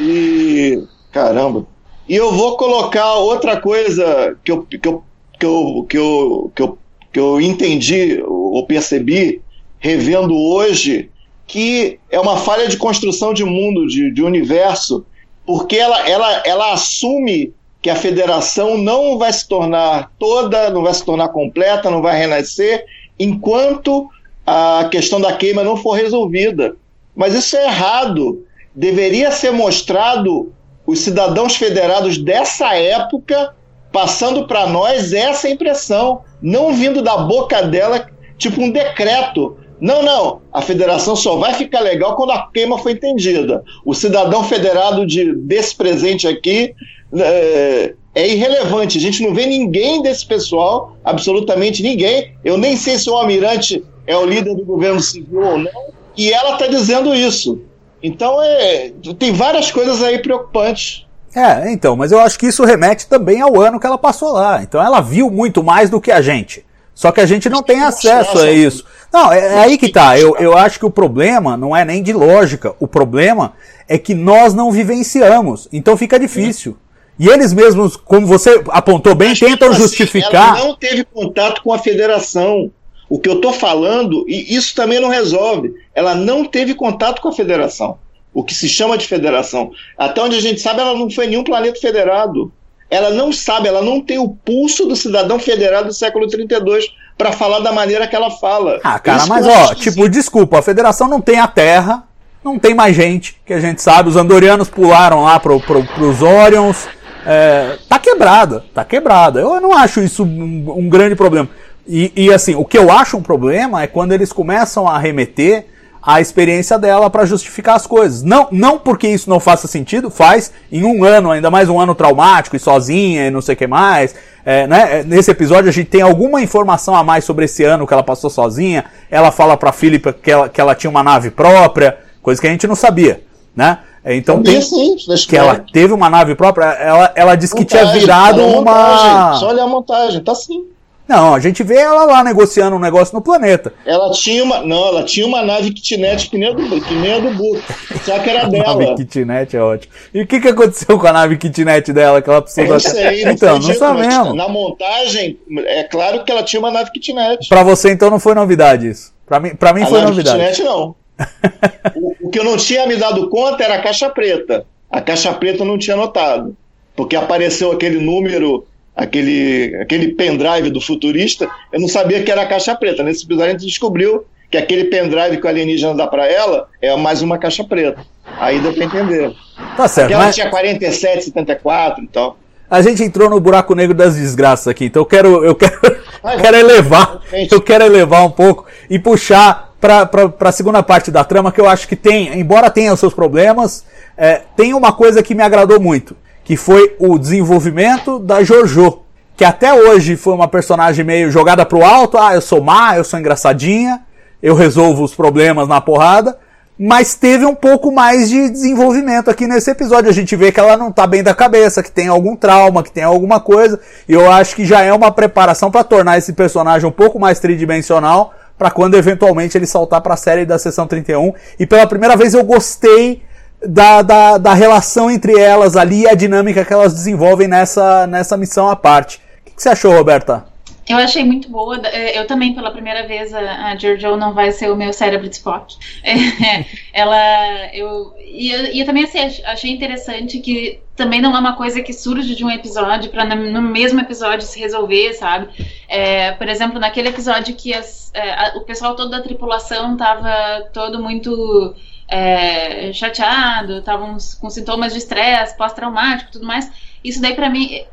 e. Caramba. E eu vou colocar outra coisa que eu, que eu, que eu, que eu, que eu que eu entendi ou percebi revendo hoje que é uma falha de construção de mundo, de, de universo, porque ela, ela, ela assume que a federação não vai se tornar toda, não vai se tornar completa, não vai renascer, enquanto a questão da queima não for resolvida. Mas isso é errado. Deveria ser mostrado os cidadãos federados dessa época passando para nós essa impressão, não vindo da boca dela, tipo um decreto. Não, não, a federação só vai ficar legal quando a queima foi entendida. O cidadão federado de, desse presente aqui é, é irrelevante. A gente não vê ninguém desse pessoal, absolutamente ninguém. Eu nem sei se o almirante é o líder do governo civil ou não, e ela está dizendo isso. Então, é, tem várias coisas aí preocupantes. É, então, mas eu acho que isso remete também ao ano que ela passou lá. Então ela viu muito mais do que a gente. Só que a gente não tem acesso a isso. Não, é, é aí que tá. Eu, eu acho que o problema não é nem de lógica. O problema é que nós não vivenciamos. Então fica difícil. E eles mesmos, como você apontou bem, tentam assim, justificar. Ela não teve contato com a federação. O que eu estou falando, e isso também não resolve. Ela não teve contato com a federação o que se chama de federação. Até onde a gente sabe, ela não foi nenhum planeta federado. Ela não sabe, ela não tem o pulso do cidadão federado do século 32 para falar da maneira que ela fala. Ah, cara, Isso mas ó, tipo, desculpa, a federação não tem a Terra, não tem mais gente, que a gente sabe. Os andorianos pularam lá pro, pro, pros Orions. É, tá quebrada, tá quebrada. Eu não acho isso um, um grande problema. E, e, assim, o que eu acho um problema é quando eles começam a remeter a experiência dela para justificar as coisas. Não, não porque isso não faça sentido, faz em um ano, ainda mais um ano traumático e sozinha e não sei o que mais. É, né? Nesse episódio a gente tem alguma informação a mais sobre esse ano que ela passou sozinha. Ela fala para Philip que ela, que ela tinha uma nave própria, coisa que a gente não sabia, né? Então tem sim, que ela teve uma nave própria. Ela, ela disse montagem, que tinha virado uma. Só olha a montagem, tá sim. Não, a gente vê ela lá negociando um negócio no planeta. Ela tinha uma. Não, ela tinha uma nave kitnet que nem a do, que nem a do Book. Só que era A dela. nave kitnet é ótimo. E o que, que aconteceu com a nave kitnet dela que ela precisou Não sei, não Então, não mas sabemos. Na montagem, é claro que ela tinha uma nave kitnet. Pra você então não foi novidade isso. Pra mim, pra mim A foi nave novidade. kitnet não. o, o que eu não tinha me dado conta era a caixa preta. A caixa preta eu não tinha notado. Porque apareceu aquele número, aquele, aquele pendrive do futurista, eu não sabia que era a caixa preta. Nesse episódio a gente descobriu que aquele pendrive que o alienígena dá pra ela é mais uma caixa preta. Aí deu pra entender. Tá certo. Porque ela Mas tinha 47, 74 e tal. a gente entrou no buraco negro das desgraças aqui, então eu quero, eu quero, Vai, quero elevar, Gente. eu quero elevar um pouco e puxar pra, pra segunda parte da trama que eu acho que tem, embora tenha os seus problemas, é, tem uma coisa que me agradou muito, que foi o desenvolvimento da Jojo, que até hoje foi uma personagem meio jogada pro alto, ah, eu sou má, eu sou engraçadinha, eu resolvo os problemas na porrada, mas teve um pouco mais de desenvolvimento aqui nesse episódio. A gente vê que ela não tá bem da cabeça, que tem algum trauma, que tem alguma coisa, e eu acho que já é uma preparação para tornar esse personagem um pouco mais tridimensional, para quando eventualmente ele saltar para a série da sessão 31. E pela primeira vez eu gostei da, da, da relação entre elas ali e a dinâmica que elas desenvolvem nessa, nessa missão à parte. O que, que você achou, Roberta? Eu achei muito boa. eh, Eu também, pela primeira vez, a, a Jojo não vai ser o meu cérebro de Spock. É, ela. Eu, e, eu, e eu também assim, ach- achei interessante que também não é uma coisa que surge de um episódio para no mesmo episódio se resolver, sabe? É, por exemplo, naquele episódio que as- é, a- o pessoal todo da tripulação tava todo muito é, chateado, estavam com sintomas de estresse, pós-traumático, tudo mais. Isso daí pra mim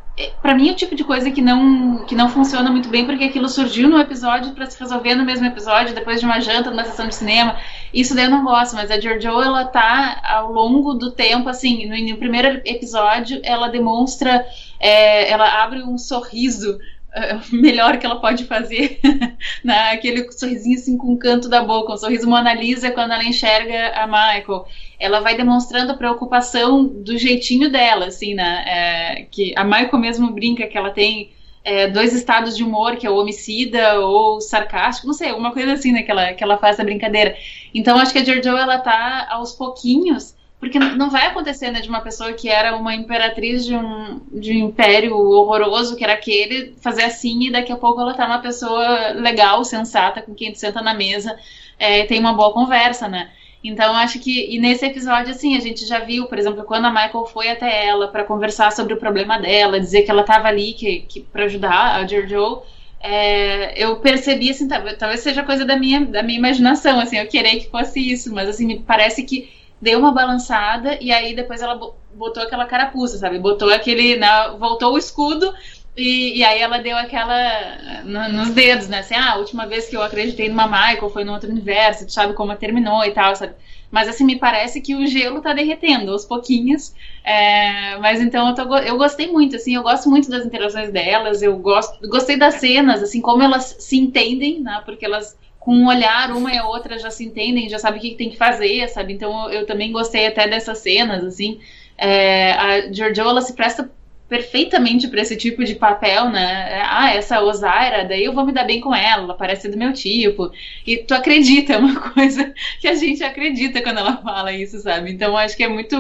Pra mim é o tipo de coisa que não, que não funciona muito bem, porque aquilo surgiu no episódio pra se resolver no mesmo episódio, depois de uma janta, numa sessão de cinema. Isso daí eu não gosto, mas a Giorgio, ela tá ao longo do tempo, assim, no, no primeiro episódio, ela demonstra, é, ela abre um sorriso melhor que ela pode fazer, né? aquele sorrisinho assim com o canto da boca, um sorriso Mona Lisa quando ela enxerga a Michael. Ela vai demonstrando a preocupação do jeitinho dela, assim, né? É, que a Michael mesmo brinca que ela tem é, dois estados de humor, que é o homicida ou sarcástico, não sei, alguma coisa assim, né? Que ela, que ela faz a brincadeira. Então acho que a Giorgio, ela tá aos pouquinhos porque não vai acontecer né, de uma pessoa que era uma imperatriz de um, de um império horroroso, que era aquele, fazer assim e daqui a pouco ela tá uma pessoa legal, sensata, com quem tu senta na mesa é, tem uma boa conversa, né? Então acho que e nesse episódio assim a gente já viu, por exemplo, quando a Michael foi até ela para conversar sobre o problema dela, dizer que ela estava ali que, que para ajudar a Giorgio, é, eu percebi assim, talvez, seja coisa da minha da minha imaginação, assim, eu queria que fosse isso, mas assim me parece que deu uma balançada e aí depois ela botou aquela carapuça, sabe? Botou aquele, né, voltou o escudo e, e, aí ela deu aquela no, nos dedos, né? Assim, ah, a última vez que eu acreditei numa Michael foi no outro universo, tu sabe como terminou e tal, sabe? Mas assim, me parece que o gelo tá derretendo aos pouquinhos. É, mas então eu, tô, eu gostei muito, assim, eu gosto muito das interações delas, eu gosto, gostei das cenas, assim, como elas se entendem, né? Porque elas com um olhar, uma e a outra já se entendem, já sabem o que tem que fazer, sabe? Então eu, eu também gostei até dessas cenas, assim. É, a Giorgio, ela se presta perfeitamente para esse tipo de papel, né? Ah, essa Osaira, daí eu vou me dar bem com ela, ela parece do meu tipo. E tu acredita, é uma coisa que a gente acredita quando ela fala isso, sabe? Então acho que é muito.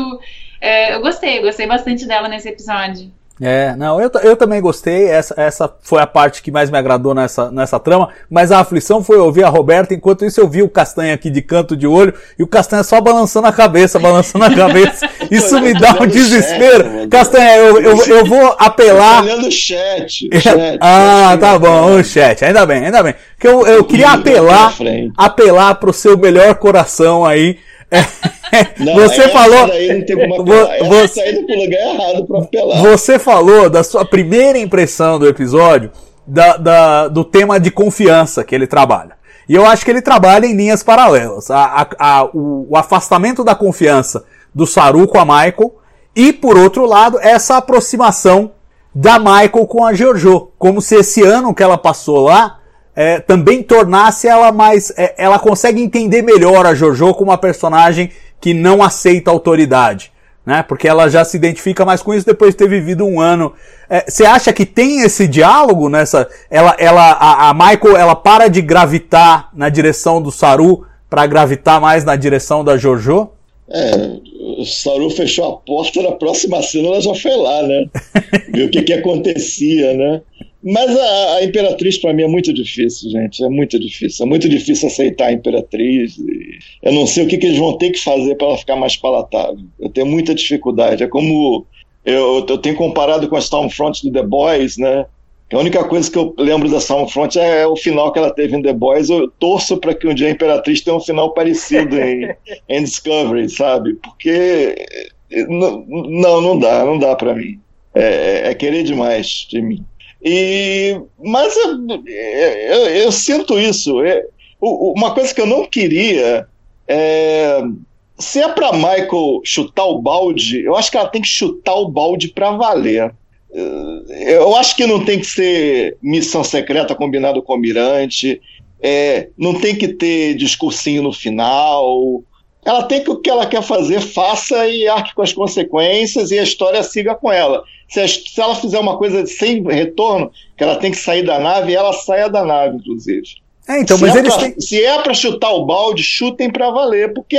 É, eu gostei, eu gostei bastante dela nesse episódio. É, não, eu, eu também gostei, essa, essa foi a parte que mais me agradou nessa, nessa trama, mas a aflição foi ouvir a Roberta, enquanto isso eu vi o Castanha aqui de canto de olho, e o Castanha só balançando a cabeça, balançando a cabeça, isso me dá um desespero. Castanha, eu, eu, eu vou apelar... olhando o chat, o chat. ah, tá bom, o chat, ainda bem, ainda bem, porque eu, eu queria apelar, apelar pro seu melhor coração aí, não, você falou. Você, falou da sua primeira impressão do episódio da, da, do tema de confiança que ele trabalha. E eu acho que ele trabalha em linhas paralelas. A, a, a, o, o, afastamento da confiança do Saru com a Michael e, por outro lado, essa aproximação da Michael com a Giorgio. Como se esse ano que ela passou lá é, também tornasse ela mais. É, ela consegue entender melhor a Jojo como uma personagem que não aceita autoridade. né? Porque ela já se identifica mais com isso depois de ter vivido um ano. É, Você acha que tem esse diálogo nessa? Ela, ela, a, a Michael, ela para de gravitar na direção do Saru para gravitar mais na direção da Jojo? É, o Saru fechou a porta, na próxima cena ela já foi lá, né? Viu o que, que acontecia, né? Mas a, a Imperatriz para mim é muito difícil, gente. É muito difícil. É muito difícil aceitar a Imperatriz. Eu não sei o que, que eles vão ter que fazer para ela ficar mais palatável. Eu tenho muita dificuldade. É como eu, eu tenho comparado com a Stormfront do The Boys, né? A única coisa que eu lembro da Stormfront é o final que ela teve em The Boys. Eu torço para que um dia a Imperatriz tenha um final parecido em, em Discovery, sabe? Porque não, não, não dá, não dá para mim. É, é querer demais de mim. E, mas eu, eu, eu sinto isso. É, uma coisa que eu não queria é. Se é para Michael chutar o balde, eu acho que ela tem que chutar o balde para valer. Eu acho que não tem que ser missão secreta combinado com o Almirante, é, não tem que ter discursinho no final. Ela tem que o que ela quer fazer, faça e arque com as consequências e a história siga com ela. Se, a- se ela fizer uma coisa sem retorno, que ela tem que sair da nave, ela saia da nave, inclusive. É, então, se, mas é eles pra, têm. se é para chutar o balde, chutem para valer, porque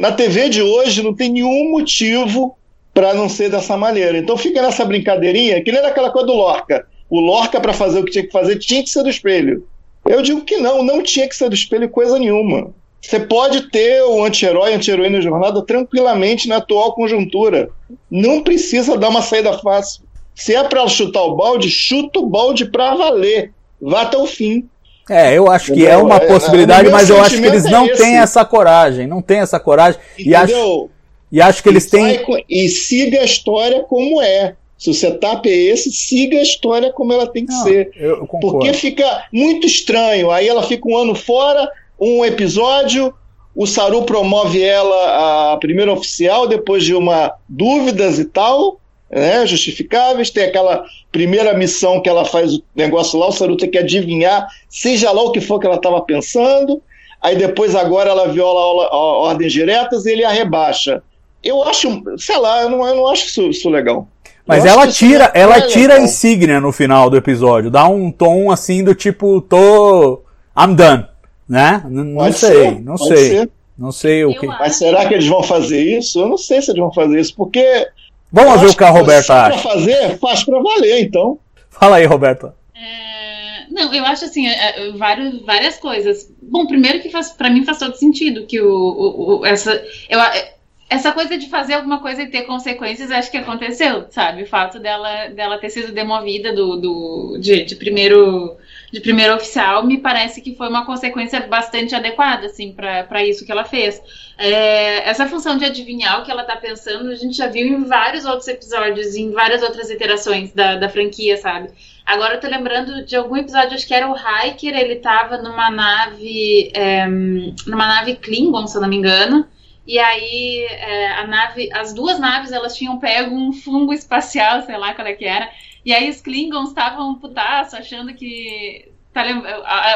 na TV de hoje não tem nenhum motivo para não ser dessa maneira. Então fica nessa brincadeirinha, que nem aquela coisa do Lorca. O Lorca, para fazer o que tinha que fazer, tinha que ser do espelho. Eu digo que não, não tinha que ser do espelho coisa nenhuma. Você pode ter o anti-herói, anti-heroína jornada tranquilamente na atual conjuntura. Não precisa dar uma saída fácil. Se é para chutar o balde, chuta o balde para valer. Vá até o fim. É, eu acho que é Entendeu? uma É, possibilidade, meu mas eu acho que eles é não esse. têm essa coragem. Não têm essa coragem. E acho, Entendeu? e acho que eles e, têm. vai co- e siga a história como é. Se o setup é esse, siga a história como ela tem que Não, ser. Porque fica muito estranho. Aí ela fica um ano fora, um episódio, o Saru promove ela a primeira oficial depois de uma dúvidas e tal, né, justificáveis. Tem aquela primeira missão que ela faz o negócio lá, o Saru tem que adivinhar, seja lá o que for que ela estava pensando. Aí depois agora ela viola ordens diretas e ele a rebaixa. Eu acho, sei lá, eu não, eu não acho isso, isso legal. Mas Eu ela tira, é ela legal. tira a insígnia no final do episódio, dá um tom assim do tipo, tô. I'm done. Né? N- Não Pode sei, ser, não sei. ser. Não sei o que. Mas será que eles vão fazer isso? Eu não sei se eles vão fazer isso, porque. Vamos ver o que a Roberta é pra acha. fazer, faz pra valer, então. Fala aí, Roberta. É, não, eu acho assim, é, é, vários, várias coisas. Bom, primeiro que faz, para mim faz todo sentido que o, o- o- essa, eu, é, essa coisa de fazer alguma coisa e ter consequências, acho que aconteceu, sabe? O fato dela, dela ter sido demovida do, do de, de primeiro de primeiro oficial me parece que foi uma consequência bastante adequada, assim, para isso que ela fez. É, essa função de adivinhar o que ela tá pensando, a gente já viu em vários outros episódios, em várias outras iterações da, da franquia, sabe? Agora eu tô lembrando de algum episódio, acho que era o Hiker, ele tava numa nave. é, numa nave Klingon, se eu não me engano. E aí é, a nave, as duas naves elas tinham pego um fungo espacial, sei lá qual é que era. E aí os Klingons estavam putaço, achando que. Tá lem-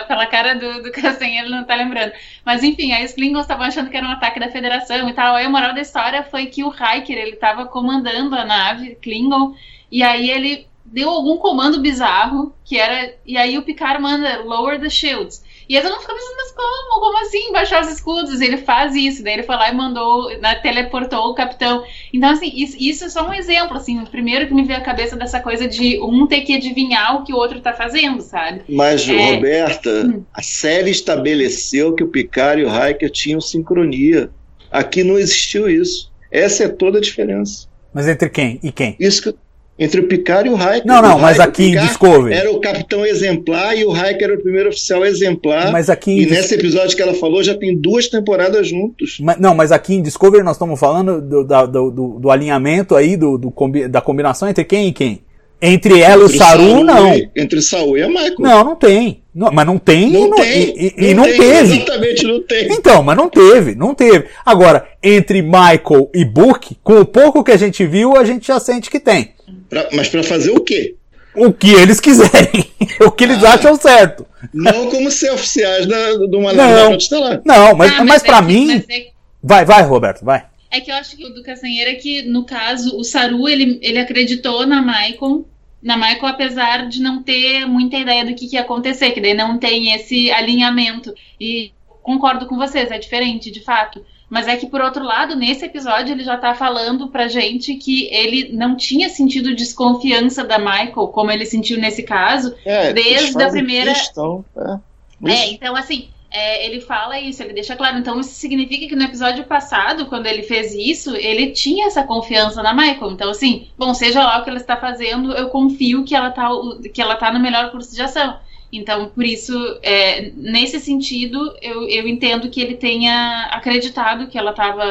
pela cara do, do ele não tá lembrando. Mas enfim, aí os Klingons estavam achando que era um ataque da Federação e tal. Aí a moral da história foi que o Hiker, ele tava comandando a nave Klingon. E aí ele deu algum comando bizarro, que era. E aí o Picard manda lower the shields. E aí todo mundo fica pensando, mas como? Como assim? Baixar os escudos? Ele faz isso. Daí ele foi lá e mandou, né, teleportou o capitão. Então, assim, isso, isso é só um exemplo, assim. O primeiro que me veio à cabeça dessa coisa de um ter que adivinhar o que o outro tá fazendo, sabe? Mas, É. Roberta, Hum. a série estabeleceu que o Picard e o Hiker tinham sincronia. Aqui não existiu isso. Essa é toda a diferença. Mas entre quem e quem? Isso que, entre o Picard e o Hiker. Não, não, mas aqui em Discovery. Era o capitão exemplar e o Hiker era o primeiro oficial exemplar. Mas aqui E nesse episódio que ela falou, já tem duas temporadas juntos. Mas- não, mas aqui em Discovery nós estamos falando do, da- do, do- do alinhamento aí, do, do combi- da combinação entre quem e quem? Entre ela e o Entre Saru, não. e- entre Saul e a Michael. Não, não tem. Não, mas não tem e Não não, tem. e, e- e não tem, teve. Exatamente, não tem. Então, mas não teve, não teve. Agora, entre Michael e Book, com o pouco que a gente viu, a gente já sente que tem. Pra- mas para fazer o quê? O que eles quiserem. o que eles Ah. acham certo. Não como ser oficiais da, de uma Não. nave estelar. Não, mas, Ah, mas, é pra que- mim. mas é- Vai, vai, Roberto, vai. É que eu acho que o do Castanheira é que, no caso, o Saru, ele, ele acreditou na Maicon, na Michael, apesar de não ter muita ideia do que, que ia acontecer, que daí não tem esse alinhamento. E concordo com vocês, é diferente, de fato. Mas é que, por outro lado, nesse episódio, ele já tá falando pra gente que ele não tinha sentido desconfiança da Michael, como ele sentiu nesse caso, É, desde a primeira. questão, é. É, então assim, é, ele fala isso, ele deixa claro. Então isso significa que no episódio passado, quando ele fez isso, ele tinha essa confiança na Michael. Então assim, bom, seja lá o que ela está fazendo, eu confio que ela tá, que ela tá no melhor curso de ação. Então, por isso, é, nesse sentido, eu, eu entendo que ele tenha acreditado que ela estava,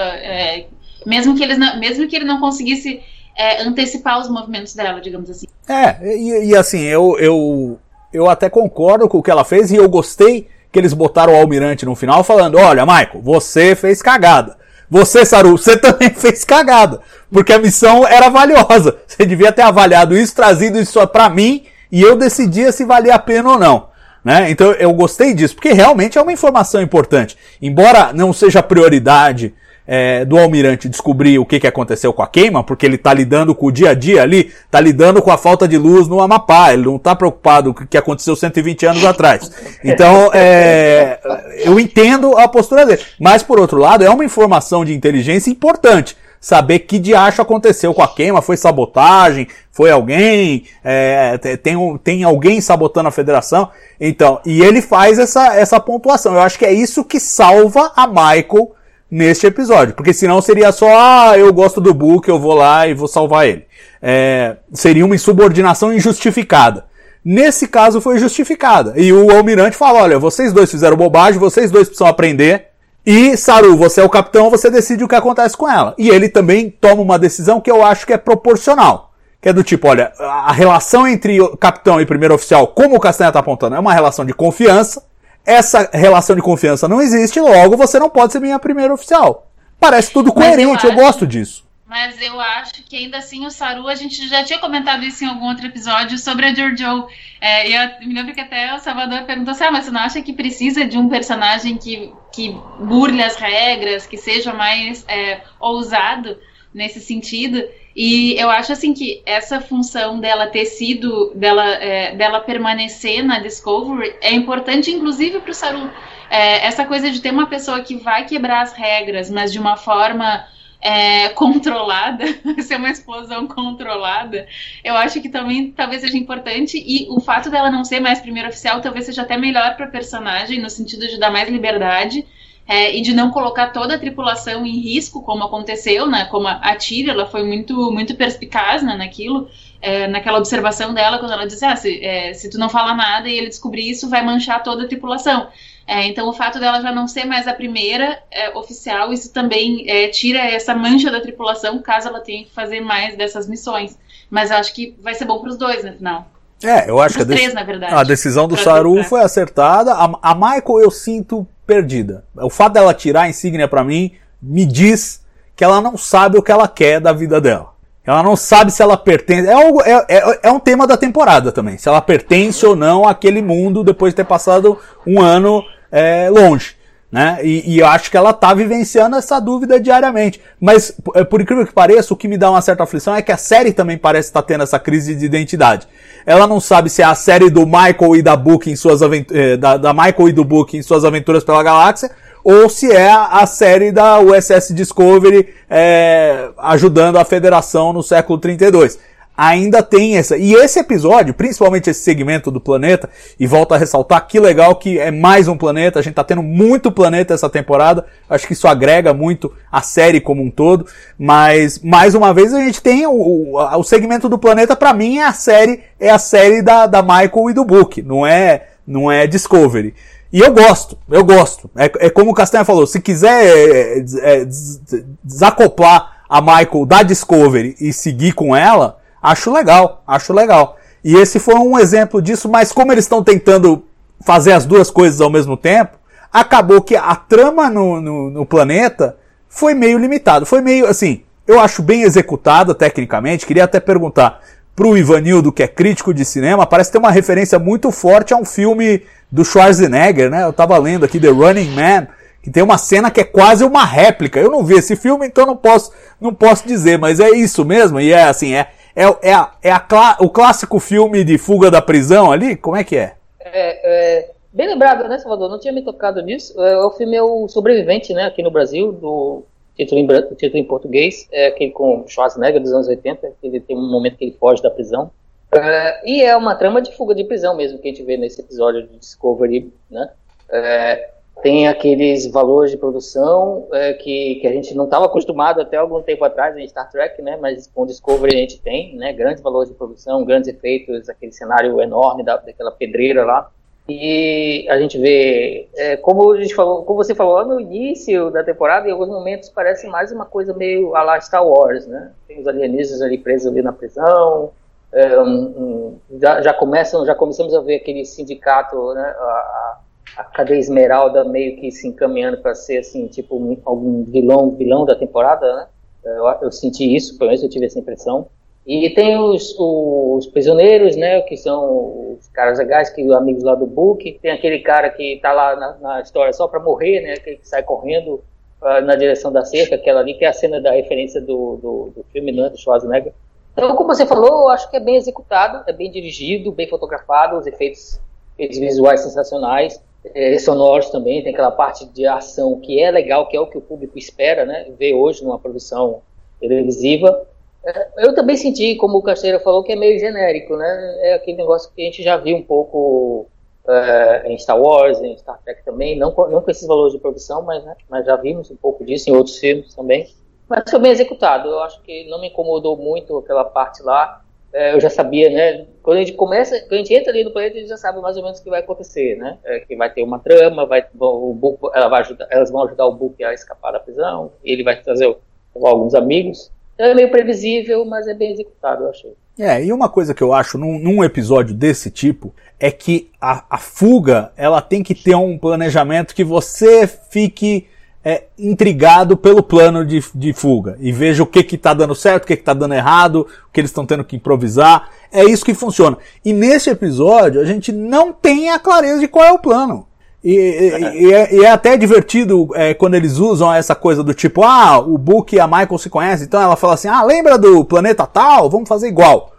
mesmo que mesmo que ele não conseguisse é, antecipar os movimentos dela, digamos assim. É, e, e assim, eu, eu, eu até concordo com o que ela fez e eu gostei que eles botaram o almirante no final falando: olha, Michael, você fez cagada. Você, Saru, você também fez cagada. Porque a missão era valiosa. Você devia ter avaliado isso, trazido isso pra mim e eu decidia se valia a pena ou não. Né? Então eu gostei disso, porque realmente é uma informação importante. Embora não seja prioridade é, do almirante descobrir o que, que aconteceu com a queima, porque ele está lidando com o dia a dia ali, está lidando com a falta de luz no Amapá, ele não está preocupado com o que aconteceu 120 anos atrás. Então, é, eu entendo a postura dele. Mas, por outro lado, é uma informação de inteligência importante. Saber que diacho aconteceu com a queima, foi sabotagem, foi alguém, é, tem, tem alguém sabotando a federação. Então, e ele faz essa, essa pontuação. Eu acho que é isso que salva a Michael neste episódio. Porque senão seria só, ah, eu gosto do Book, eu vou lá e vou salvar ele. É, seria uma insubordinação injustificada. Nesse caso foi justificada. E o almirante fala, olha, vocês dois fizeram bobagem, vocês dois precisam aprender. E Saru, você é o capitão, você decide o que acontece com ela. E ele também toma uma decisão que eu acho que é proporcional. Que é do tipo, olha, a relação entre o capitão e primeiro oficial, como o Castanha está apontando, é uma relação de confiança. Essa relação de confiança não existe, logo você não pode ser minha primeira oficial. Parece tudo coerente, eu, eu, gosto disso. Mas eu acho que ainda assim o Saru, a gente já tinha comentado isso em algum outro episódio sobre a Jojo. É, e eu me lembro que até o Salvador perguntou assim: ah, mas você não acha que precisa de um personagem que, que burle as regras, que seja mais é, ousado nesse sentido? E eu acho assim que essa função dela ter sido, dela, é, dela permanecer na Discovery é importante, inclusive para o Saru. É, essa coisa de ter uma pessoa que vai quebrar as regras, mas de uma forma é, controlada, ser uma explosão controlada, eu acho que também talvez seja importante. E o fato dela não ser mais primeiro oficial talvez seja até melhor para a personagem, no sentido de dar mais liberdade. É, e de não colocar toda a tripulação em risco, como aconteceu, né? Como a Tyria, ela foi muito, muito perspicaz né, naquilo, é, naquela observação dela, quando ela disse, ah, se, é, se tu não falar nada e ele descobrir isso, vai manchar toda a tripulação. É, então, o fato dela já não ser mais a primeira é, oficial, isso também é, tira essa mancha da tripulação, caso ela tenha que fazer mais dessas missões. Mas acho que vai ser bom para os dois no final. É, eu acho Os que a, três, na verdade. a decisão do Saru trocar. foi acertada. A, a Michael eu sinto perdida. O fato dela tirar a insígnia pra mim me diz que ela não sabe o que ela quer da vida dela. Ela não sabe se ela pertence. É, algo- é, é, é um tema da temporada também. Se ela pertence ou não àquele mundo depois de ter passado um ano é, longe. Né? E, e eu acho que ela tá vivenciando essa dúvida diariamente. Mas, p- por incrível que pareça, o que me dá uma certa aflição é que a série também parece estar tendo essa crise de identidade. Ela não sabe se é a série do Michael e da Book em suas aventuras, da, da Michael e do Book em suas aventuras pela galáxia, ou se é a série da USS Discovery é, ajudando a Federação no século 32 ainda tem essa. E esse episódio, principalmente esse segmento do planeta, e volto a ressaltar que legal que é mais um planeta, a gente tá tendo muito planeta essa temporada, acho que isso agrega muito a série como um todo, mas mais uma vez a gente tem o, o, o segmento do planeta, pra mim é a série, é a série da, da Michael e do Book, não é, não é Discovery. E eu gosto, eu gosto. É, é como o Castanha falou, se quiser é, é, des- desacoplar a Michael da Discovery e seguir com ela, acho legal, acho legal. E esse foi um exemplo disso, mas como eles estão tentando fazer as duas coisas ao mesmo tempo, acabou que a trama no, no, no planeta foi meio limitado. Foi meio assim, eu acho bem executada tecnicamente. Queria até perguntar pro Ivanildo, que é crítico de cinema, parece ter uma referência muito forte a um filme do Schwarzenegger, né? Eu tava lendo aqui The Running Man, que tem uma cena que é quase uma réplica. Eu não vi esse filme, então não posso, não posso dizer, mas é isso mesmo, e é assim, é, é, é, a, é a, o clássico filme de fuga da prisão ali? Como é que é? É, é bem lembrado, né, Salvador? Não tinha me tocado nisso. É, o filme é o Sobrevivente, né, aqui no Brasil, do título em, título em português, é aquele com Schwarzenegger dos anos 80, que ele tem um momento que ele foge da prisão. É, e é uma trama de fuga de prisão mesmo que a gente vê nesse episódio de Discovery, né? É, tem aqueles valores de produção é, que, que a gente não estava acostumado até algum tempo atrás em Star Trek, né? Mas com Discovery a gente tem, né? Grandes valores de produção, grandes efeitos, aquele cenário enorme da, daquela pedreira lá. E a gente vê, é, como, a gente falou, como você falou no início da temporada, em alguns momentos parece mais uma coisa meio a lá Star Wars, né? Tem os alienígenas ali presos ali na prisão, é, um, um, já, já, começam, já começamos a ver aquele sindicato, né? A, a, a cadeia Esmeralda meio que se encaminhando para ser assim, tipo um, algum vilão, vilão da temporada, né? Eu, eu senti isso, pelo menos eu tive essa impressão. E tem os, os, prisioneiros, né, que são os caras legais, que amigos lá do Book. Tem aquele cara que está lá na, na, história só para morrer, né, que sai correndo uh, na direção da cerca, aquela ali, que é a cena da referência do, do, do filme, né, do Schwarzenegger. Então, como você falou, eu acho que é bem executado, é bem dirigido, bem fotografado, os efeitos, efeitos visuais sensacionais, é, sonoros também, tem aquela parte de ação que é legal, que é o que o público espera, né, ver hoje numa produção televisiva. É, eu também senti, como o Casteira falou, que é meio genérico, né? É aquele negócio que a gente já viu um pouco é, em Star Wars, em Star Trek também, não, não com esses valores de produção, mas, né, mas já vimos um pouco disso em outros filmes também. Mas foi bem executado, eu acho que não me incomodou muito aquela parte lá. É, eu já sabia, né? Quando a gente começa, quando a gente entra ali no planeta, a gente já sabe mais ou menos o que vai acontecer, né? É, que vai ter uma trama, vai, o Book, ela vai ajudar, elas vão ajudar o Book a escapar da prisão, ele vai trazer alguns amigos é meio previsível, mas é bem executado, eu achei. É, e uma coisa que eu acho num, num episódio desse tipo é que a, a, fuga ela tem que ter um planejamento que você fique é, intrigado pelo plano de, de fuga e veja o que que tá dando certo, o que que tá dando errado, o que eles estão tendo que improvisar. É isso que funciona. E nesse episódio a gente não tem a clareza de qual é o plano. E, e, e, é, e, é, até divertido é, quando eles usam essa coisa do tipo, ah, o Book e a Michael se conhecem, então ela fala assim, ah, lembra do planeta tal? Vamos fazer igual.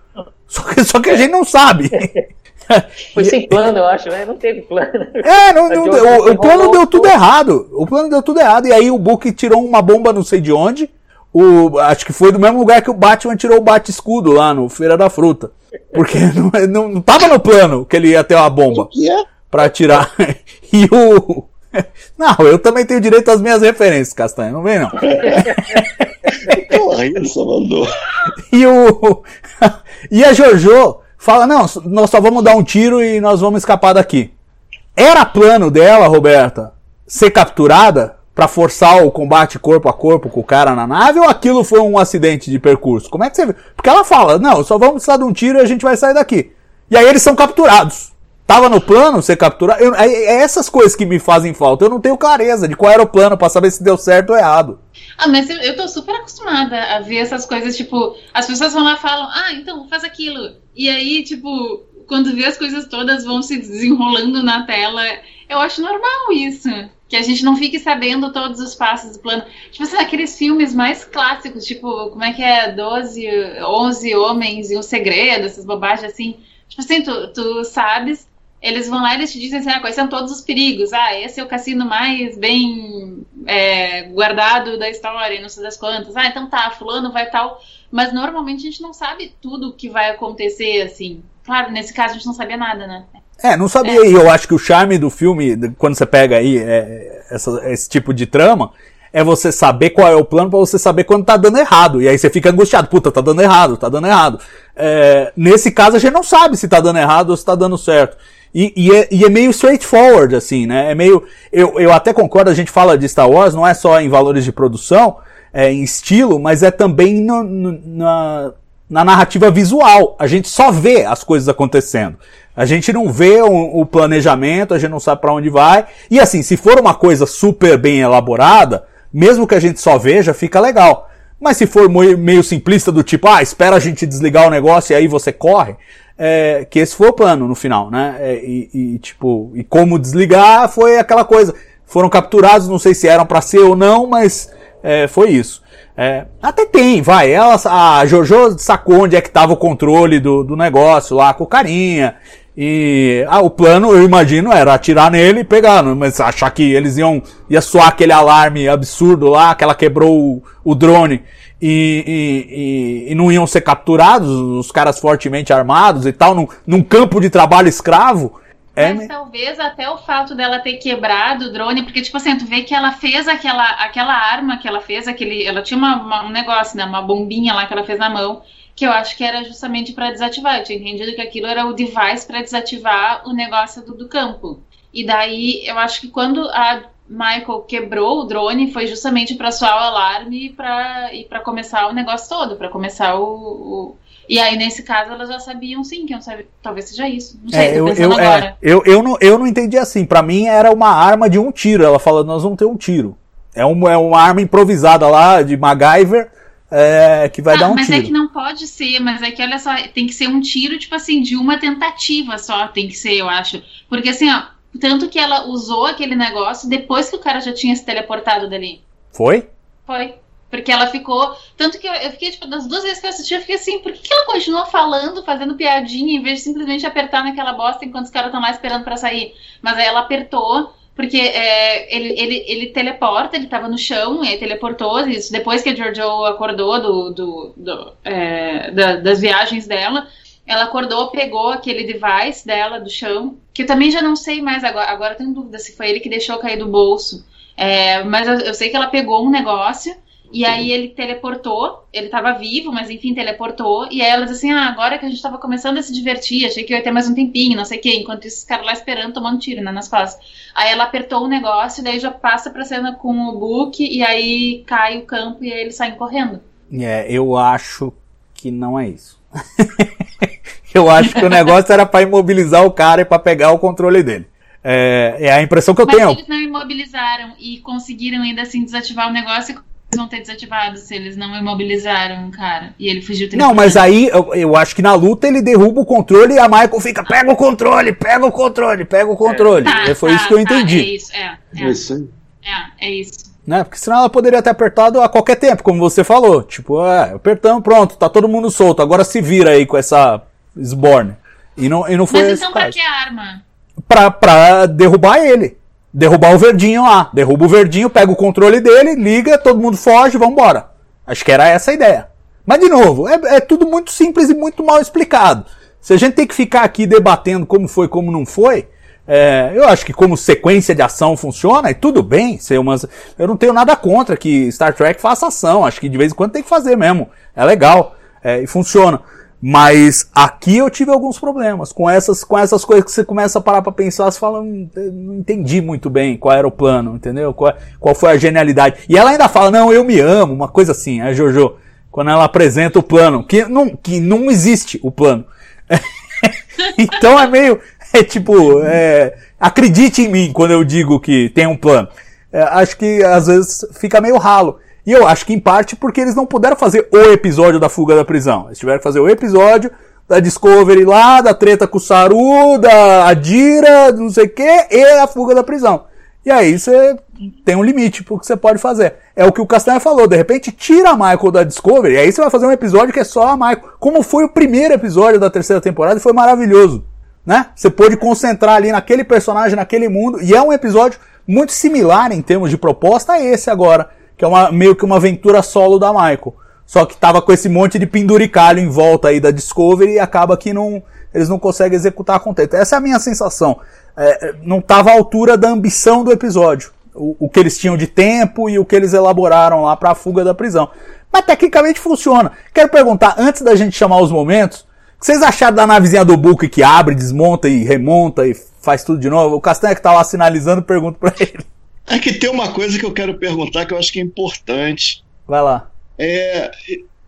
Só que, só que a gente não sabe. Foi sem plano, eu acho, né? Não teve plano. É, não, não, o, o, plano deu tudo errado. O plano deu tudo errado. E aí o Book tirou uma bomba não sei de onde. O, acho que foi do mesmo lugar que o Batman tirou o bate-escudo lá no Feira da Fruta. Porque não, não, não tava no plano que ele ia ter uma bomba. O que é? Pra tirar. E o. Não, eu também tenho direito às minhas referências, Castanha, não vem não. Porra, isso mandou. E o. E a Jojo fala: não, nós só vamos dar um tiro e nós vamos escapar daqui. Era plano dela, Roberta, ser capturada para forçar o combate corpo a corpo com o cara na nave ou aquilo foi um acidente de percurso? Como é que você vê? Porque ela fala: não, só vamos precisar de um tiro e a gente vai sair daqui. E aí eles são capturados. Tava no plano ser capturado? Eu, é, é, essas coisas que me fazem falta. Eu não tenho clareza de qual era o plano para saber se deu certo ou errado. Ah, mas eu tô super acostumada a ver essas coisas, tipo, as pessoas vão lá e falam, ah, então faz aquilo. E aí, tipo, quando vê as coisas todas vão se desenrolando na tela, eu acho normal isso. Que a gente não fique sabendo todos os passos do plano. Tipo assim, aqueles filmes mais clássicos, tipo, como é que é? 12, 11 homens e um segredo, essas bobagens assim. Tipo assim, tu, tu sabes eles vão lá e eles te dizem assim, ah, quais são todos os perigos. Ah, esse é o cassino mais bem é, guardado da história, não sei das quantas. Ah, então tá, fulano vai tal. Mas normalmente a gente não sabe tudo o que vai acontecer, assim. Claro, nesse caso a gente não sabia nada, né? É, não sabia. É. E eu acho que o charme do filme, quando você pega aí é, essa, esse tipo de trama, é você saber qual é o plano para você saber quando tá dando errado. E aí você fica angustiado, puta, tá dando errado, tá dando errado. É, nesse caso a gente não sabe se tá dando errado ou se tá dando certo. E, e, é, e, é, meio straightforward, assim, né? É meio. Eu, eu até concordo, a gente fala de Star Wars, não é só em valores de produção, é, em estilo, mas é também no, no, na, na narrativa visual. A gente só vê as coisas acontecendo. A gente não vê o, o planejamento, a gente não sabe para onde vai. E assim, se for uma coisa super bem elaborada, mesmo que a gente só veja, fica legal. Mas se for meio simplista do tipo, ah, espera a gente desligar o negócio e aí você corre, é, que esse foi o plano no final, né? É, e, e, tipo, e como desligar foi aquela coisa. foram capturados, não sei se eram para ser ou não, mas é, foi isso. É, até tem, vai. Ela, a Jojo sacou onde é que tava o controle do, do negócio lá com o carinha. E ah, o plano, eu imagino, era atirar nele e pegar, mas achar que eles iam ia soar aquele alarme absurdo lá, que ela quebrou o, o drone e, e, e, não iam ser capturados, os caras fortemente armados e tal, num, num campo de trabalho escravo. É, mas talvez até o fato dela ter quebrado o drone, porque, tipo assim, tu vê que ela fez aquela, aquela arma que ela fez, aquele. Ela tinha uma, uma, um negócio, né? Uma bombinha lá que ela fez na mão que eu acho que era justamente para desativar. Eu tinha entendido que aquilo era o device para desativar o negócio do, do, campo. E daí eu acho que quando a Michael quebrou o drone foi justamente para soar o alarme e e para começar o negócio todo, para começar o, o, E aí nesse caso elas já sabiam sim que sabe, talvez seja isso. Não sei, é, eu, eu, é, eu, eu, não, eu não entendi assim. Para mim era uma arma de um tiro. Ela falou nós vamos ter um tiro. É, um, é uma arma improvisada lá de MacGyver é, que vai ah, dar um mas tiro. Mas é que não pode ser, mas é que olha só, tem que ser um tiro, tipo assim, de uma tentativa só, tem que ser, eu acho. Porque assim, ó, tanto que ela usou aquele negócio depois que o cara já tinha se teleportado dali. Foi? Foi. Porque ela ficou. Tanto que eu, eu fiquei, tipo, das duas vezes que eu assisti, eu fiquei assim, por que, que ela continua falando, fazendo piadinha, em vez de simplesmente apertar naquela bosta enquanto os caras estão lá esperando para sair? Mas aí ela apertou porque é, ele, ele, ele teleporta, ele tava no chão, e aí teleportou, isso depois que a Jojo acordou do, do, do é, da, das viagens dela, ela acordou, pegou aquele device dela do chão, que eu também já não sei mais agora, agora tenho dúvida se foi ele que deixou cair do bolso, é, mas eu, eu sei que ela pegou um negócio, e aí ele teleportou, ele tava vivo, mas enfim, teleportou. E aí ela disse assim: Ah, agora que a gente tava começando a se divertir, achei que ia ter mais um tempinho, não sei o quê. Enquanto isso, os caras lá esperando, tomando tiro né, nas costas. Aí ela apertou o negócio, daí já passa pra cena com o Book, e aí cai o campo e aí eles saem correndo. É, eu acho que não é isso. eu acho que o negócio era para imobilizar o cara e para pegar o controle dele. É, é, a impressão que eu Mas tenho. Eles não imobilizaram e conseguiram ainda assim desativar o negócio vão ter desativado se eles não imobilizaram o cara. E ele fugiu Não, mas aí eu, eu, acho que na luta ele derruba o controle e a Michael fica: pega o controle, pega o controle, pega o controle. É, tá, foi tá, isso que eu tá, entendi. É isso, é. É, é isso aí. É, é isso. Né? Porque senão ela poderia ter apertado a qualquer tempo, como você falou. Tipo, é, apertamos, pronto, tá todo mundo solto. Agora se vira aí com essa Sborn. E não, e não foi Mas então pra que arma? Pra, pra derrubar ele derrubar o verdinho lá. Derruba o verdinho, pega o controle dele, liga, todo mundo foge, vambora. Acho que era essa a ideia. Mas, de novo, é, é, tudo muito simples e muito mal explicado. Se a gente tem que ficar aqui debatendo como foi, como não foi, é, eu acho que como sequência de ação funciona, e tudo bem. Ser umas, eu não tenho nada contra que Star Trek faça ação. Acho que de vez em quando tem que fazer mesmo. É legal. É, e funciona. Mas aqui eu tive alguns problemas com essas, com essas coisas que você começa a parar para pensar, você fala, hum, não entendi muito bem qual era o plano, entendeu? Qual, qual foi a genialidade. E ela ainda fala, não, eu me amo, uma coisa assim, a Jojo, quando ela apresenta o plano, que não, que não existe o plano. então é meio, é tipo, é, acredite em mim quando eu digo que tem um plano. É, acho que às vezes fica meio ralo. E eu acho que em parte porque eles não puderam fazer o episódio da fuga da prisão. Eles tiveram que fazer o episódio da Discovery lá, da treta com o Saru, da Adira, não sei o que, e a fuga da prisão. E aí você tem um limite pro que você pode fazer. É o que o Castanha falou, de repente tira a Michael da Discovery, e aí você vai fazer um episódio que é só a Michael. Como foi o primeiro episódio da terceira temporada e foi maravilhoso. Né? Você pôde concentrar ali naquele personagem, naquele mundo, e é um episódio muito similar em termos de proposta a esse agora que é uma, meio que uma aventura solo da Michael. Só que tava com esse monte de penduricalho em volta aí da Discovery e acaba que não, eles não conseguem executar contento. Essa é a minha sensação. É, não tava à altura da ambição do episódio. O, o, que eles tinham de tempo e o que eles elaboraram lá para a fuga da prisão. Mas tecnicamente funciona. Quero perguntar, antes da gente chamar os momentos, o que vocês acharam da navezinha do Book que abre, desmonta e remonta e faz tudo de novo? O Castanha que tá lá sinalizando, pergunto para ele. É que tem uma coisa que eu quero perguntar que eu acho que é importante. Vai lá. É,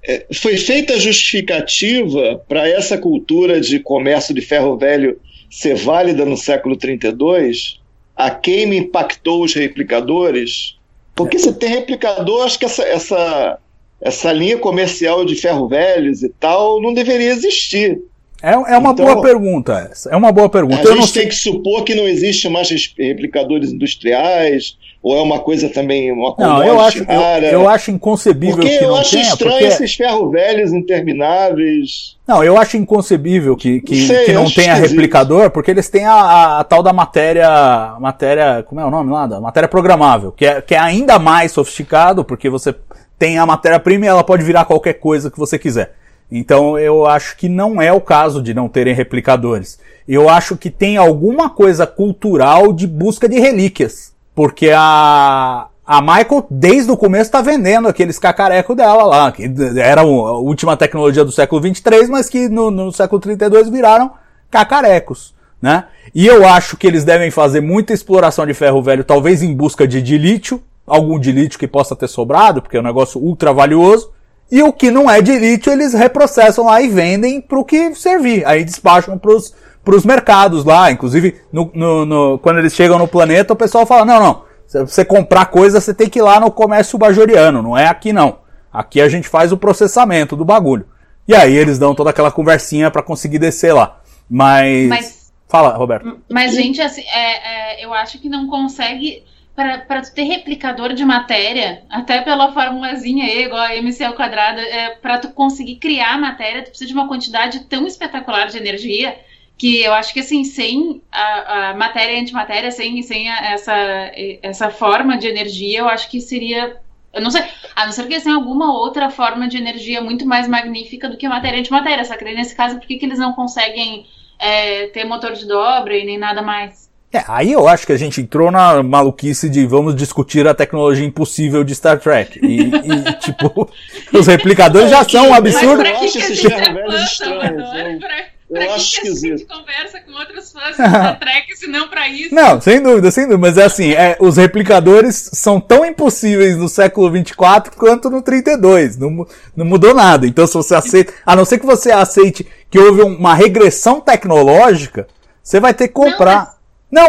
é, foi feita a justificativa para essa cultura de comércio de ferro velho ser válida no século 32? A quem impactou os replicadores? Porque você tem replicador, acho que essa, essa, essa linha comercial de ferro velhos e tal não deveria existir. É, é uma Então- boa pergunta essa. É uma boa pergunta. A Eu gente tem que supor que não existe mais res- replicadores industriais, ou é uma coisa também, uma Não, eu acho, eu, rara? eu acho inconcebível Porque que eu não acho tenha, estranho porque esses ferro velhos intermináveis. Não, eu acho inconcebível que, que, Sei, que não tenha esquisito. replicador, porque eles têm a, a- a tal da matéria. Matéria. Como é o nome lá? Da matéria programável, que é, que é ainda mais sofisticado, porque você tem a matéria-prima e ela pode virar qualquer coisa que você quiser. Então eu acho que não é o caso de não terem replicadores. Eu acho que tem alguma coisa cultural de busca de relíquias. Porque a, a Michael, desde o começo, está vendendo aqueles cacarecos dela lá, que era a última tecnologia do século 23, mas que no, no século 32 viraram cacarecos, né? E eu acho que eles devem fazer muita exploração de ferro velho, talvez em busca de dilítio, algum dilítio que possa ter sobrado, porque é um negócio ultra valioso. E o que não é de lítio, eles reprocessam lá e vendem para o que servir. Aí despacham para os mercados lá. Inclusive, no, no- no- quando eles chegam no planeta, o pessoal fala: não, não, se você comprar coisa, você tem que ir lá no comércio bajoriano, não é aqui não. Aqui a gente faz o processamento do bagulho. E aí eles dão toda aquela conversinha para conseguir descer lá. Mas. Mas- Fala, Roberto. Mas, gente, assim, é, é, eu acho que não consegue. Para tu ter replicador de matéria, até pela formulazinha aí, igual a MC ao quadrado, é, para tu conseguir criar matéria, tu precisa de uma quantidade tão espetacular de energia que eu acho que assim, sem a, a matéria e antimatéria, sem, sem a- essa, essa forma de energia, eu acho que seria. Eu não sei, a não ser que eles alguma outra forma de energia muito mais magnífica do que a matéria e antimatéria. Só que nesse caso, por que, que eles não conseguem é, ter motor de dobra e nem nada mais? É, aí eu acho que a gente entrou na maluquice de vamos discutir a tecnologia impossível de Star Trek. E, e, tipo, os replicadores já são um absurdo. Mas pra que acho que a esses gente ferro é velhos fã, estranhos, Salvador? eu- Pra, eu pra que acho que a gente conversa com outros fãs de Star Trek se não pra isso? Não, sem dúvida, sem dúvida. Mas é assim, é, os replicadores são tão impossíveis no século 24 quanto no 32. Não, não mudou nada. Então, se você aceita, a não ser que você aceite que houve um- uma regressão tecnológica, você vai ter que comprar. Não,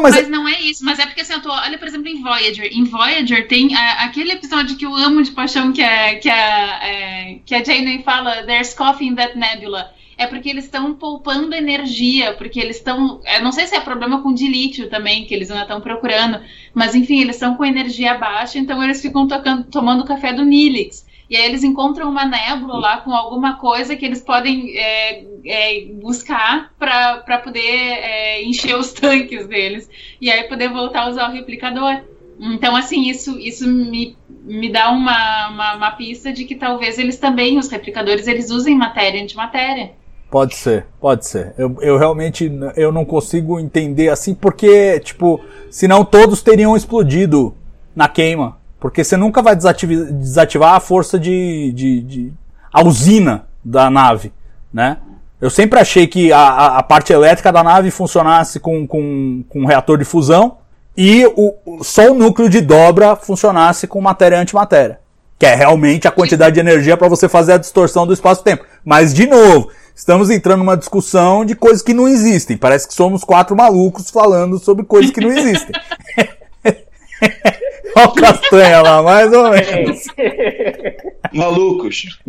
mas, Mas não é isso, mas é porque assim, eu tô, olha, por exemplo, em Voyager. Em Voyager tem a- aquele episódio que eu amo de paixão, que a, que a, é, que a Janeway fala, There's coffee in that nebula. É porque eles estão poupando energia, porque eles estão. Não sei se é problema com dilítio também, que eles ainda estão procurando, mas enfim, eles estão com energia baixa, então eles ficam tocando, tomando café do Nilix. E aí eles encontram uma nébula lá com alguma coisa que eles podem é, é, buscar para poder é, encher os tanques deles. E aí poder voltar a usar o replicador. Então, assim, isso, isso me, me dá uma, uma, uma pista de que talvez eles também, os replicadores, eles usem matéria antimatéria. Pode ser, pode ser. Eu, eu realmente eu não consigo entender assim, porque, tipo, senão todos teriam explodido na queima. Porque você nunca vai desativar a força de, de, de- a usina da nave, né? Eu sempre achei que a, a, parte elétrica da nave funcionasse com, com, com um reator de fusão e o, o- só o núcleo de dobra funcionasse com matéria e antimatéria. Que é realmente a quantidade de energia para você fazer a distorção do espaço-tempo. Mas, de novo, estamos entrando numa discussão de coisas que não existem. Parece que somos quatro malucos falando sobre coisas que não existem. Olha o castanha lá, mais ou menos. Malucos.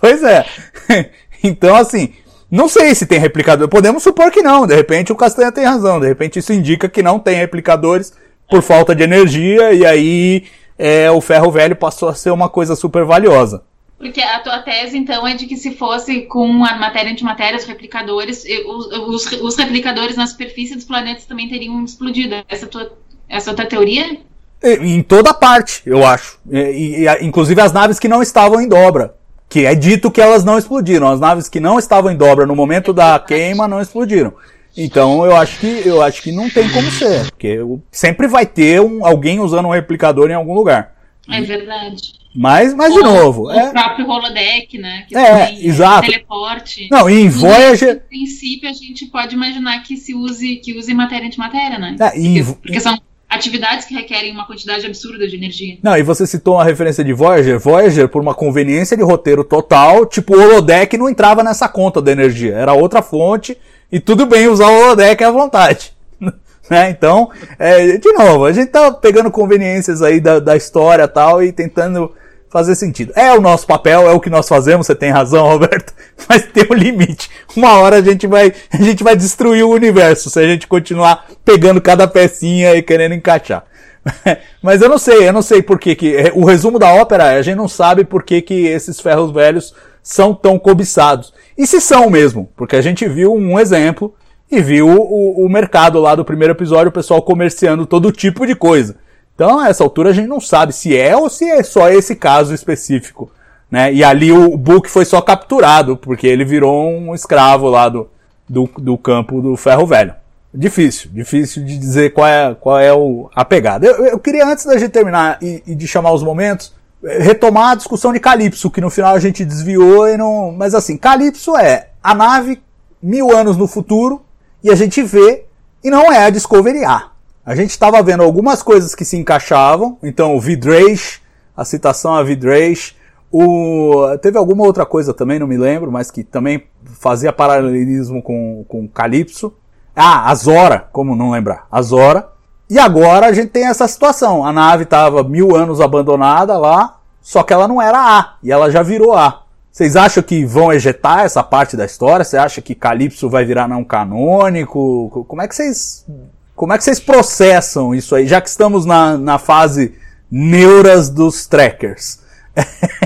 Pois é. Então, assim, não sei se tem replicador. Podemos supor que não. De repente o Castanha tem razão. De repente isso indica que não tem replicadores por falta de energia. E aí é, o ferro velho passou a ser uma coisa super valiosa. Porque a tua tese, então, é de que se fosse com a matéria antimatéria, os replicadores, os, os, os replicadores na superfície dos planetas também teriam explodido. Essa é a tua, essa é a tua teoria? E- Em toda parte, eu acho. E, e- e, inclusive as naves que não estavam em dobra. Que é dito que elas não explodiram. As naves que não estavam em dobra no momento da queima não explodiram. Então eu acho que eu acho que não tem como ser. Porque sempre vai ter um, alguém usando um replicador em algum lugar. É verdade. Mas, mas de novo. O é- próprio holodeck, né? Que É, também exato. teleporte. Não, e em Voyager- Em princípio, a gente pode imaginar que se use, que use matéria antimatéria, né? É, em- Porque são atividades que requerem uma quantidade absurda de energia. Não, e você citou uma referência de Voyager. Voyager, por uma conveniência de roteiro total, tipo, o holodeck não entrava nessa conta da energia. Era outra fonte e tudo bem usar o holodeck à vontade. né? Então, é, de novo, a gente tá pegando conveniências aí da, da história tal e tentando fazer sentido. É o nosso papel, é o que nós fazemos, você tem razão, Roberto, mas tem um limite. Uma hora a gente vai, a gente vai destruir o universo se a gente continuar pegando cada pecinha e querendo encaixar. mas eu não sei, eu não sei por que, que o resumo da ópera é, a gente não sabe por que, que esses ferros velhos são tão cobiçados. E se são mesmo, porque a gente viu um exemplo e viu o, o mercado lá do primeiro episódio, o pessoal comerciando todo tipo de coisa. Então, a essa altura, a gente não sabe se é ou se é só esse caso específico. Né? E ali o Book foi só capturado, porque ele virou um escravo lá do, do, do campo do ferro velho. Difícil, difícil de dizer qual é, qual é o, a pegada. Eu, eu queria, antes da gente terminar e, e, de chamar os momentos, retomar a discussão de Calypso, que no final a gente desviou e não. Mas assim, Calypso é a nave mil anos no futuro e a gente vê, e não é a Discovery A. A gente estava vendo algumas coisas que se encaixavam, então o Vidrage, a citação a Vidrage, o... teve alguma outra coisa também, não me lembro, mas que também fazia paralelismo com, com Calypso. Ah, a Zora, como não lembrar, a Zora. E agora a gente tem essa situação, a nave estava mil anos abandonada lá, só que ela não era A, e ela já virou A. Vocês acham que vão ejetar essa parte da história? Você acha que Calypso vai virar não canônico? Como é que vocês como é que vocês processam isso aí, já que estamos na, na fase neuras dos trackers?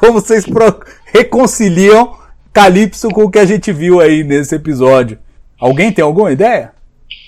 Como vocês reconciliam Calypso com o que a gente viu aí nesse episódio? Alguém tem alguma ideia?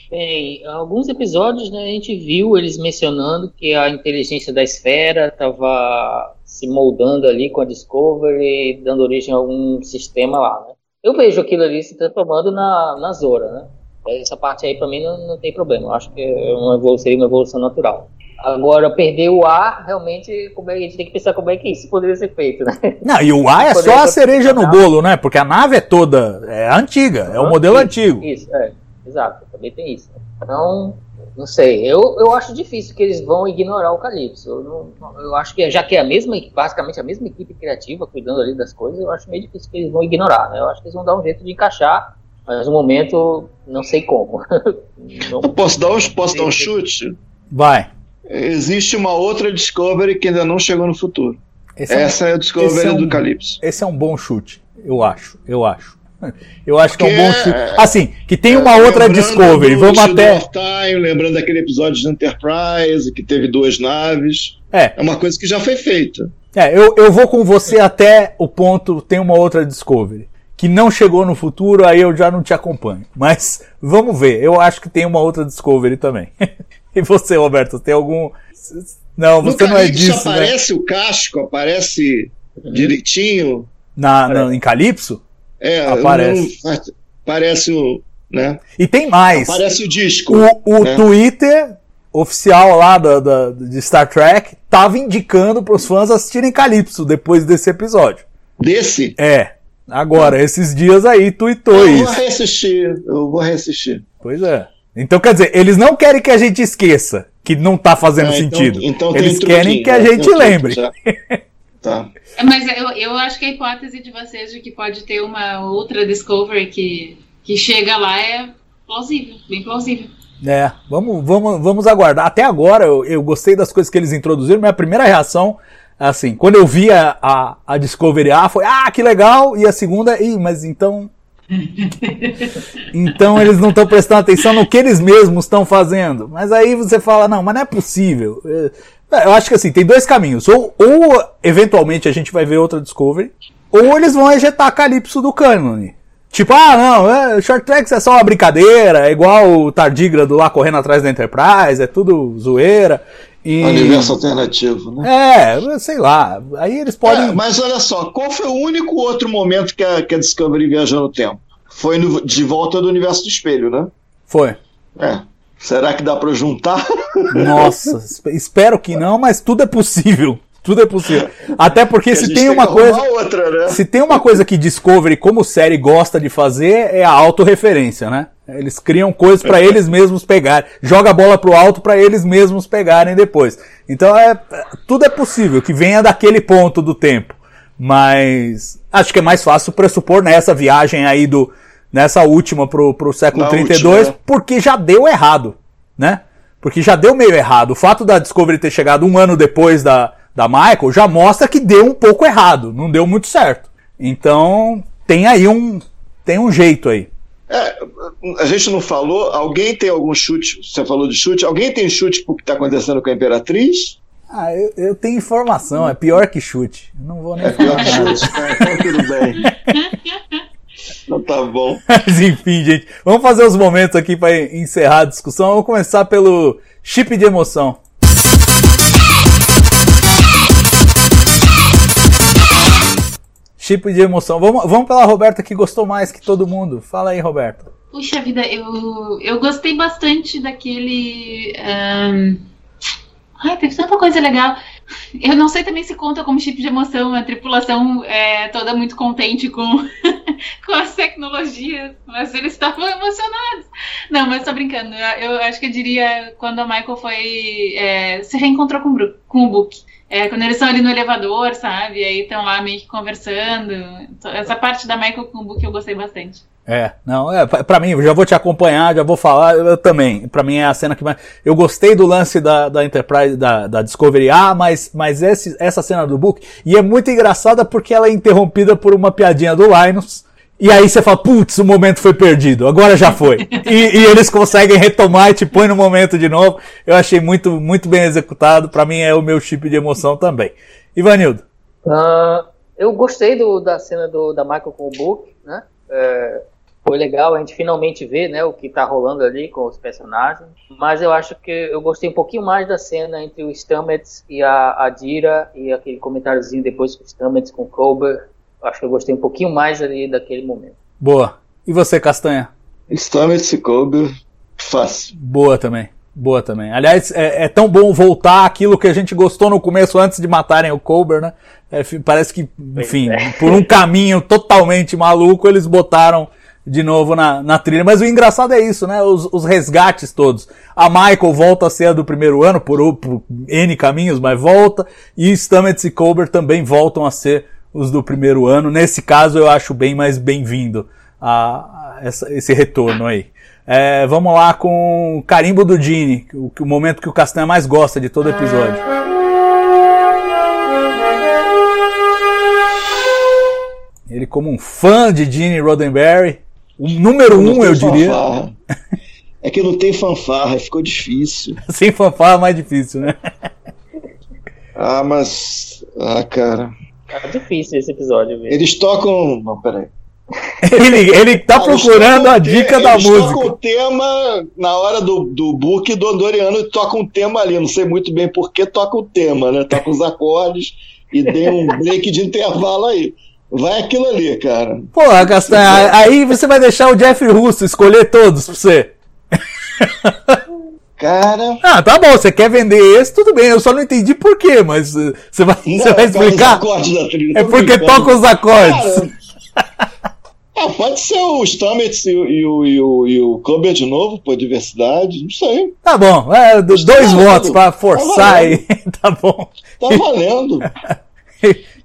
Bem, alguns episódios né, a gente viu eles mencionando que a inteligência da esfera estava se moldando ali com a Discovery, dando origem a algum sistema lá. Né? Eu vejo aquilo ali se transformando na, na Zora, né? Essa parte aí para mim não, não tem problema. Eu acho que é uma evolução, seria uma evolução natural. Agora, perder o ar, realmente, como é, a gente tem que pensar como é que isso poderia ser feito, né? Não, e o ar é só a cereja no bolo, né? Porque a nave é toda, é antiga, é o modelo isso, antigo. Isso, é, exato, também tem isso. Então, não sei, eu, eu acho difícil que eles vão ignorar o Calypso. Eu, não, eu acho que, já que é a mesma, basicamente a mesma equipe criativa cuidando ali das coisas, eu acho meio difícil que eles vão ignorar, né? Eu acho que eles vão dar um jeito de encaixar mas no momento, não sei como. Não... Posso dar um, posso dar um chute? Vai. Existe uma outra Discovery que ainda não chegou no futuro. Esse Essa é, um, é a Discovery é um, do Calypso. Esse é um bom chute, eu acho. Eu acho. Eu acho Porque que é um bom chute. Assim, que tem uma é, outra Discovery. Vamos até. Time, lembrando daquele episódio de Enterprise, que teve duas naves. É. É uma coisa que já foi feita. É, eu, eu vou com você até o ponto. Tem uma outra Discovery que não chegou no futuro, aí eu já não te acompanho. Mas vamos ver, eu acho que tem uma outra Discovery também. e você, Roberto, tem algum. Não, você no não é disso. Né? aparece né? o casco, aparece direitinho. Na, na, em Calypso? É, aparece. Não, aparece o. Né? E tem mais. Aparece o disco. O, o né? Twitter oficial lá da, da, de Star Trek tava indicando para os fãs assistirem Calypso depois desse episódio. Desse? É. Agora, esses dias aí tuitou eu isso. Eu vou reassistir, eu vou reassistir. Pois é. Então, quer dizer, eles não querem que a gente esqueça que não tá fazendo é, então, sentido. Então eles querem que a né? gente lembre. tá. Mas eu, eu acho que a hipótese de vocês de que pode ter uma outra Discovery que, que chega lá é plausível, bem plausível. É, vamos, vamos, vamos aguardar. Até agora eu, eu gostei das coisas que eles introduziram. Minha primeira reação Assim, quando eu vi a, a, a Discovery A, foi, ah, que legal, e a segunda, ih, mas então. então eles não estão prestando atenção no que eles mesmos estão fazendo. Mas aí você fala, não, mas não é possível. É, eu acho que assim, tem dois caminhos. Ou, ou eventualmente a gente vai ver outra Discovery, ou eles vão ejetar Calypso do cânone. Tipo, ah, não, é, Short Tracks é só uma brincadeira, é igual o Tardígrado lá correndo atrás da Enterprise, é tudo zoeira. E... Universo alternativo, né? É, sei lá. Aí eles podem. É, mas olha só, qual foi o único outro momento que a, que a Discovery viajou no tempo? Foi no, de volta do universo do espelho, né? Foi. É. Será que dá para juntar? Nossa, espero que não, mas tudo é possível. Tudo é possível. Até porque se tem uma coisa. Outra, né? Se tem uma coisa que Discovery, como série, gosta de fazer, é a autorreferência, né? Eles criam coisas para eles mesmos pegarem. Joga a bola pro alto para eles mesmos pegarem depois. Então é, tudo é possível que venha daquele ponto do tempo. Mas acho que é mais fácil pressupor nessa viagem aí do nessa última pro, pro século Na 32, última. porque já deu errado, né? Porque já deu meio errado. O fato da Discovery ter chegado um ano depois da, da Michael, já mostra que deu um pouco errado, não deu muito certo. Então, tem aí um tem um jeito aí. É, a gente não falou, alguém tem algum chute? Você falou de chute, alguém tem chute pro que tá acontecendo com a Imperatriz? Ah, eu, eu tenho informação, é pior que chute. Não vou nem É pior que falar nada. chute, né? então tudo bem. Então tá bom. Mas enfim, gente, vamos fazer os momentos aqui para encerrar a discussão. Vamos começar pelo chip de emoção. Chip de emoção. Vamos, vamos pela Roberta que gostou mais que todo mundo. Fala aí, Roberta. Puxa vida, eu, eu gostei bastante daquele. ahn, Ai, teve tanta coisa legal. Eu não sei também se conta como chip de emoção, a tripulação é toda muito contente com, com as tecnologias, mas eles estavam emocionados. Não, mas tô brincando. Eu, eu acho que eu diria quando a Michael foi. é, se reencontrou com, com o Book. É, quando eles estão ali no elevador, sabe? E aí estão lá meio que conversando. Então, Essa parte da Michael o Book eu gostei bastante. É, não, é, pra mim, já vou te acompanhar, já vou falar, eu, eu também. Pra mim é a cena que mais. Eu gostei do lance da, da Enterprise, da, da Discovery A, mas, mas esse, essa cena do Book, e é muito engraçada porque ela é interrompida por uma piadinha do Linus. E aí você fala, putz, o momento foi perdido, agora já foi. e, e eles conseguem retomar e te põe no momento de novo. Eu achei muito, muito bem executado. Pra mim é o meu chip de emoção também. Ivanildo. Ah, eu gostei do- da cena do, da Michael com o Book, né? É, foi legal a gente finalmente ver né, o que tá rolando ali com os personagens. Mas eu acho que eu gostei um pouquinho mais da cena entre o Stamets e a, a Dira e aquele comentáriozinho depois com o Stamets com o Colbert. Acho que eu gostei um pouquinho mais ali daquele momento. Boa. E você, Castanha? Stamets e Kobe, fácil. Boa também. Boa também. Aliás, é, é tão bom voltar aquilo que a gente gostou no começo antes de matarem o Colbert, né? É, parece que, enfim, por um caminho totalmente maluco, eles botaram de novo na, na trilha. Mas o engraçado é isso, né? Os, os resgates todos. A Michael volta a ser a do primeiro ano, por, por N caminhos, mas volta. E Stamets e Colbert também voltam a ser os do primeiro ano. Nesse caso, eu acho bem mais bem-vindo a, a essa- esse retorno aí. É, vamos lá com o carimbo do Gene, o, o momento que o Castanha mais gosta de todo episódio. Ele como um fã de Gene Roddenberry, o número Não um, eu diria. fanfarra. É que não tem fanfarra, ficou difícil. Sem fanfarra é mais difícil, né? Ah, mas. Ah, cara. Tá difícil esse episódio, viu? Eles tocam. Não, peraí. Ele, ele tá Ah, eles procurando a te- dica da eles tocam música. o tema na hora do, do book do Andoriano e tocam um tema ali. Não sei muito bem por que toca o tema, né? Toca os acordes e tem um break de intervalo aí. Vai aquilo ali, cara. Porra, Castanha, aí você vai deixar o Jeff Russo escolher todos pra você. Cara. Ah, tá bom, você quer vender esse, tudo bem, eu só não entendi por quê, mas uh, você vai, Não, você vai explicar? acordes da trilha, É porque toca os acordes. Cara, ah, pode ser o Stamets e, o- e, o- e, o, e o Clubber de novo, por diversidade, não sei. Tá bom, é, do- dois Tá votos pra valendo. forçar Tá aí, tá bom. Tá valendo.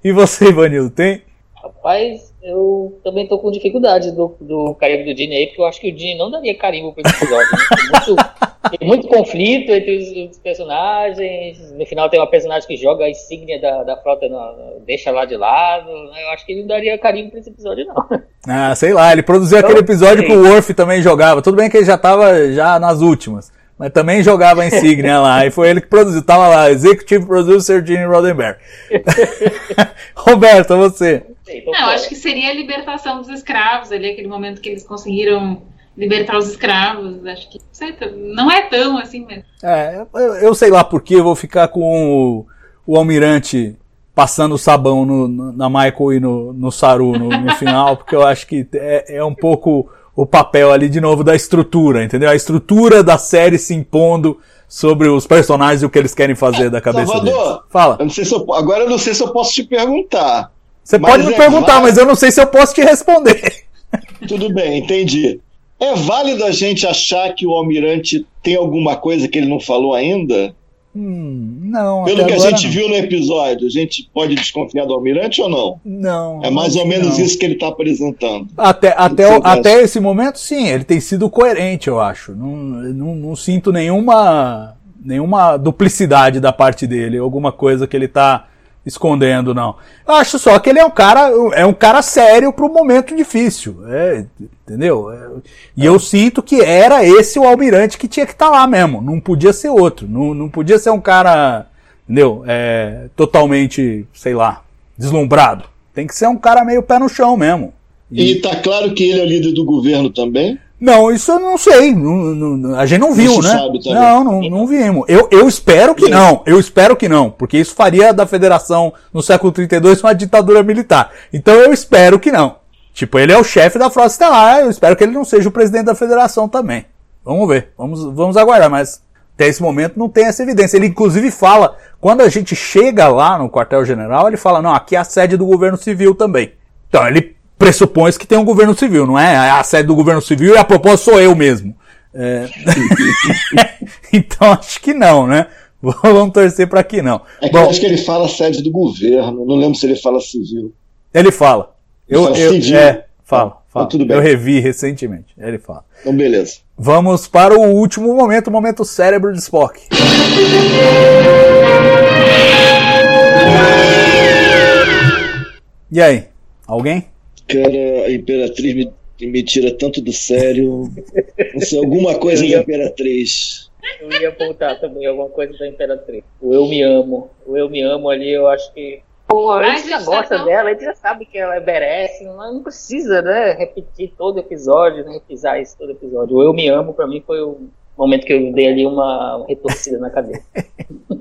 E você, Ivanildo, tem? Rapaz, eu também tô com dificuldade do, do carimbo do Dini aí, porque eu acho que o Dini não daria carimbo pra esse episódio. né? Tem, muito, tem muito conflito entre os, os personagens. No final tem uma personagem que joga a insígnia da, da frota, na- deixa lá de lado. né? Eu acho que ele não daria carimbo pra esse episódio, não. Ah, sei lá, ele produziu aquele episódio que o Worf também jogava. Tudo bem que ele já tava já nas últimas, mas também jogava a insígnia lá. E foi ele que produziu, tava lá, Executive Producer Gene Roddenberry. Roberto, você. Então, Não, eu acho que seria a libertação dos escravos ali, aquele momento que eles conseguiram libertar os escravos. Acho que não, é tão assim, mas. É, eu, eu sei lá porque eu vou ficar com o, o almirante passando o sabão no- no- na Michael e no, no Saru no, no final, porque eu acho que é, é um pouco o papel ali de novo da estrutura, entendeu? A estrutura da série se impondo sobre os personagens e o que eles querem fazer da cabeça Salvador, deles. Fala. Eu não sei se eu- agora eu não sei se eu posso te perguntar. Você Mas pode me é perguntar, válido. mas eu não sei se eu posso te responder. Tudo bem, entendi. É válido a gente achar que o almirante tem alguma coisa que ele não falou ainda? Hum, não, Pelo que a gente viu no episódio, a gente pode desconfiar do almirante ou não? não. É mais ou menos não. isso que ele está apresentando. Até, até, o- até esse momento, sim, ele tem sido coerente, eu acho. Não, não, não sinto nenhuma nenhuma duplicidade da parte dele, alguma coisa que ele tá escondendo, não. Eu acho só que ele é um cara, é um cara sério para um momento difícil, é, entendeu? É, e eu sinto que era esse o almirante que tinha que estar tá lá mesmo, não podia ser outro, não, não podia ser um cara, entendeu? É, totalmente, sei lá, deslumbrado. Tem que ser um cara meio pé no chão mesmo. E, e tá claro que ele é líder do governo também? Não, isso eu não sei. Não, não, a gente não viu, né? Não, não, não vimos. Eu, eu espero que não. Eu espero que não. Porque isso faria da federação no século 32 uma ditadura militar. Então eu espero que não. Tipo, ele é o chefe da frota estelar. Eu espero que ele não seja o presidente da federação também. Vamos ver. Vamos, vamos aguardar. Mas até esse momento não tem essa evidência. Ele inclusive fala, quando a gente chega lá no quartel-general, ele fala, não, aqui é a sede do governo civil também. Então ele pressupõe que tem um governo civil, não é? A sede do governo civil e a propósito sou eu mesmo. É... então acho que não, né? Vamos torcer para que não. É que Bom, eu acho que ele fala sede do governo, não lembro se ele fala civil. Ele fala. Ele eu, fala eu, civil. É, fala. fala. Então, tudo bem. Eu revi recentemente. Ele fala. Então, beleza. Vamos para o último momento, o momento cérebro de Spock. E aí? Alguém? Cara, a Imperatriz me, me tira tanto do sério. Não sei, alguma coisa da Imperatriz. Eu ia apontar também alguma coisa da Imperatriz. O Eu Me Amo. O Eu Me Amo ali, eu acho que. Pô, a gente já gosta tá dela, a gente já sabe que ela merece, não precisa, né? Repetir todo episódio, né? Repisar isso todo episódio. O Eu Me Amo, pra mim, foi o momento que eu dei ali uma retorcida na cabeça.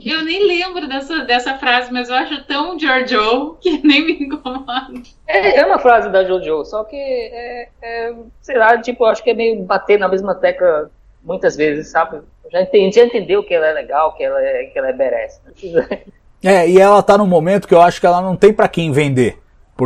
Eu nem lembro dessa, dessa frase, mas eu acho tão Giorgio que nem me incomoda. É, é uma frase da Jojo, só que é, é, sei lá, tipo, acho que é meio bater na mesma tecla muitas vezes, sabe? Já, entendi, já entendeu que ela é legal, que ela é, que ela é merece. É, e ela tá num momento que eu acho que ela não tem para quem vender.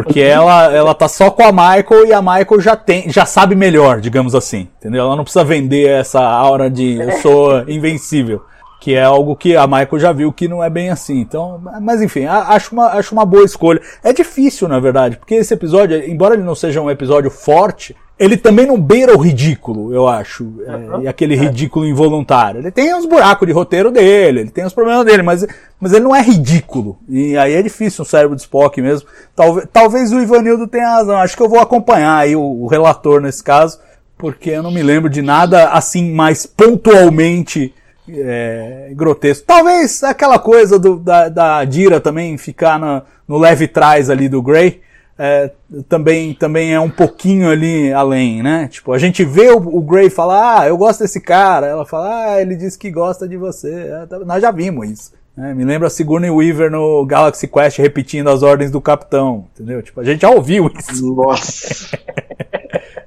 Porque ela, ela tá só com a Michael e a Michael já tem, já sabe melhor, digamos assim. Entendeu? Ela não precisa vender essa aura de eu sou invencível. Que é algo que a Michael já viu que não é bem assim. Então, mas enfim, acho uma, acho uma boa escolha. É difícil, na verdade, porque esse episódio, embora ele não seja um episódio forte, ele também não beira o ridículo, eu acho. É, e aquele ridículo involuntário. Ele tem uns buracos de roteiro dele, ele tem os problemas dele, mas, mas ele não é ridículo. E aí é difícil um cérebro de Spock mesmo. Talvez, talvez o Ivanildo tenha razão. Acho que eu vou acompanhar aí o, o relator nesse caso, porque eu não me lembro de nada assim mais pontualmente é, grotesco. Talvez aquela coisa do, da, da Dira também ficar na, no leve trás ali do Grey é, também, também é um pouquinho ali além, né? Tipo, a gente vê o, o Gray falar, ah, eu gosto desse cara. Ela fala, ah, ele disse que gosta de você. É, tá, nós já vimos isso. Né? Me lembra a Sigourney Weaver no Galaxy Quest repetindo as ordens do capitão, entendeu? Tipo, a gente já ouviu isso. Nossa.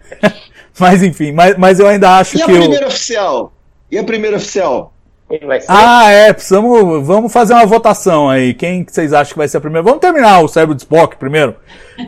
mas enfim, mas, mas eu ainda acho e que. E a primeira eu... oficial? E a primeira oficial? Ah, é, precisamos. Vamos fazer uma votação aí. Quem que vocês acham que vai ser a primeira? Vamos terminar o cérebro de Spock primeiro.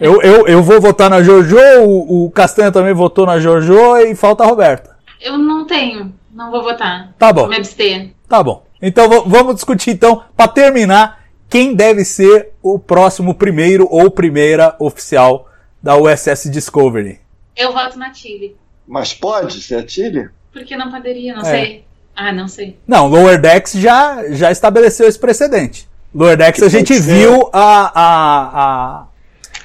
Eu, eu, eu vou votar na Jojo, o, o Castanha também votou na Jojo e falta a Roberta. Eu não tenho, não vou votar. Tá bom. Vou me abster. Tá bom. Então vamos discutir então, para terminar, quem deve ser o próximo primeiro ou primeira oficial da USS Discovery. Eu voto na Tilly. Mas pode ser a Tilly? Porque não poderia, não é. sei. Ah, não sei. Não, Lower Decks já, já estabeleceu esse precedente. Lower Decks que a gente viu a, a, a,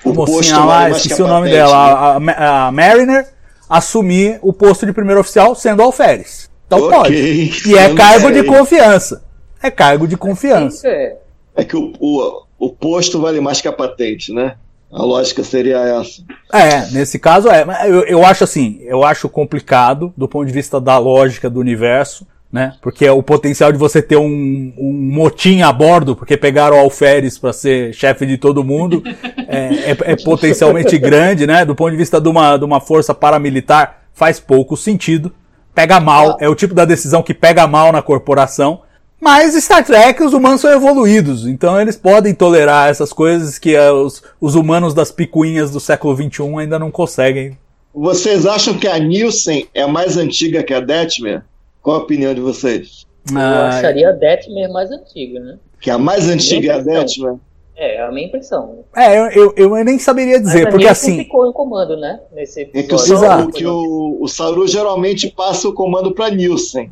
a mocinha lá, esqueci o nome dela, né? a, a, Mariner, assumir o posto de primeiro oficial sendo alferes. Então okay. pode. E é cargo de confiança. É cargo de confiança. É que o, o, o posto vale mais que a patente, né? A lógica seria essa. É, nesse caso é. Eu, eu acho assim, eu acho complicado do ponto de vista da lógica do universo né? Porque o potencial de você ter um, um motim a bordo, porque pegaram o Alferes para ser chefe de todo mundo, é, é, é, potencialmente grande, né? Do ponto de vista de uma, de uma força paramilitar, faz pouco sentido. Pega mal, é o tipo da decisão que pega mal na corporação. Mas Star Trek, os humanos são evoluídos, então eles podem tolerar essas coisas que os, os humanos das picuinhas do século XXI ainda não conseguem. Vocês acham que a Nielsen é mais antiga que a Detmer? Qual a opinião de vocês? Eu ah, acharia a Detmer mais antiga, né? Que a mais antiga é a Detmer? É, é a minha impressão. É, eu, eu, eu nem saberia dizer, Mas porque assim. ficou em comando, né? Nesse é que o, Saru, que o, o Saru geralmente passa o comando para Nielsen.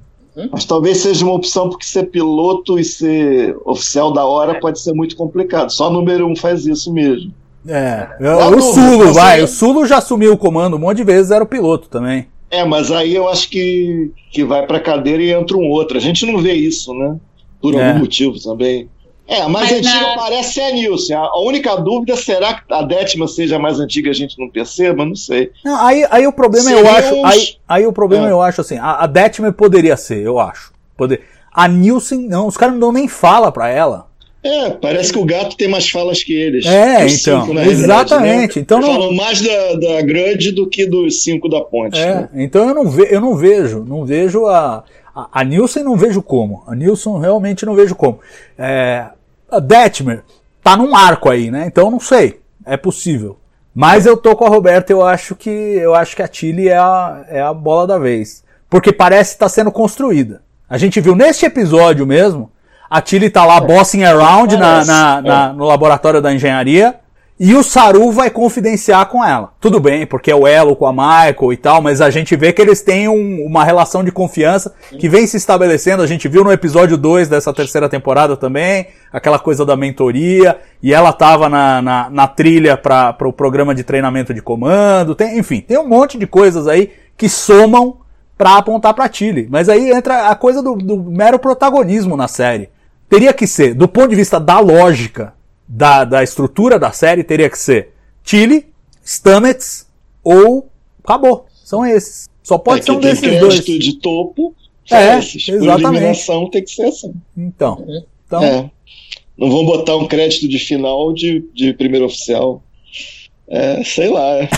Mas talvez seja uma opção porque ser piloto e ser oficial da hora pode ser muito complicado. Só o número um faz isso mesmo. É, Lá o no- Sulo, você- vai. O Sulo já assumiu o comando um monte de vezes, era o piloto também. É, mas aí eu acho que, que vai pra cadeira e entra um outro. A gente não vê isso, né? Por É. algum motivo também. É, a mais Mas antiga na- parece ser a Nilce. A única dúvida será que a décima seja a mais antiga e a gente não perceba? Não sei. Não, aí, aí o problema eu Seria acho. uns- Aí, aí o problema É. eu acho assim, a, a poderia ser, eu acho. Poder. A Nielsen, não, os caras não dão nem fala pra ela. É, parece que o gato tem mais falas que eles. É, então, cinco, exatamente. né? Então não- Falam mais da, da grande do que dos cinco da ponte. É, né? então eu não, ve, eu não vejo, não vejo a. A, a Nielsen não vejo como. A Nielsen realmente não vejo como. É, a Detmer tá num arco aí, né? Então não sei. É possível. Mas eu tô com a Roberta, eu acho que eu acho que a Tilly é a, é a bola da vez. Porque parece estar sendo construída. A gente viu neste episódio mesmo, a Tilly tá lá bossing around na, na- na- no laboratório da engenharia. E o Saru vai confidenciar com ela. Tudo bem, porque é o elo com a Michael e tal, mas a gente vê que eles têm um- uma relação de confiança que vem se estabelecendo. A gente viu no episódio 2 dessa terceira temporada também, aquela coisa da mentoria, e ela tava na, na, na trilha para o pro programa de treinamento de comando. Tem, enfim, tem um monte de coisas aí que somam pra apontar pra Tilly. Mas aí entra a coisa do, do mero protagonismo na série. Teria que ser, do ponto de vista da lógica, da, da estrutura da série, teria que ser Tilly, Stamets ou acabou. São esses. Só pode É ser um desses dois. crédito de topo. É, esses. Por exatamente. eliminação tem que ser assim. Então. Então, É. Não vão botar um crédito de final de, de primeiro oficial. É, sei lá.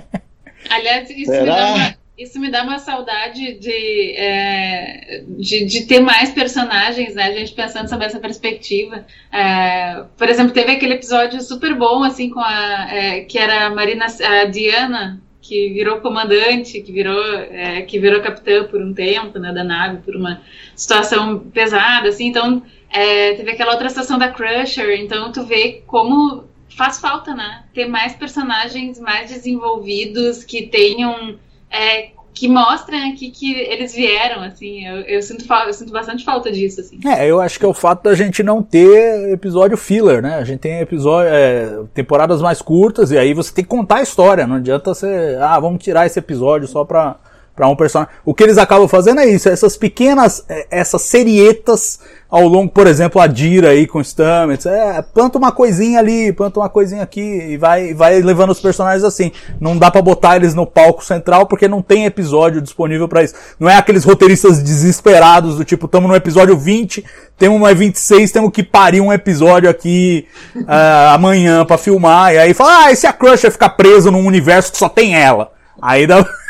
Aliás, isso Será? me, dá uma, isso me dá uma saudade de, é, de, de ter mais personagens, né? A gente pensando sobre essa perspectiva. É, por exemplo, teve aquele episódio super bom, assim, com a. é, que era a Marina a Diana, que virou comandante, que virou, é, que virou capitã por um tempo, né, da nave, por uma situação pesada, assim. Então, é, teve aquela outra situação da Crusher. Então, tu vê como faz falta, né? Ter mais personagens mais desenvolvidos que tenham. É, que mostrem aqui que eles vieram, assim. Eu, eu sinto, eu sinto bastante falta disso, assim. É, eu acho que é o fato da gente não ter episódio filler, né? A gente tem episódio, é, temporadas mais curtas e aí você tem que contar a história. Não adianta você, ah, vamos tirar esse episódio só pra, pra um personagem. O que eles acabam fazendo é isso, essas pequenas, é, essas serietas ao longo, por exemplo, a Dira aí com o Stamets, é, planta uma coisinha ali, planta uma coisinha aqui e vai, vai levando os personagens assim. Não dá pra botar eles no palco central porque não tem episódio disponível pra isso. Não é aqueles roteiristas desesperados do tipo, tamo no episódio 20, temos mais 26, temos que parir um episódio aqui ah, amanhã pra filmar. E aí fala, ah, e se a Crusher ficar preso num universo que só tem ela? Aí dá.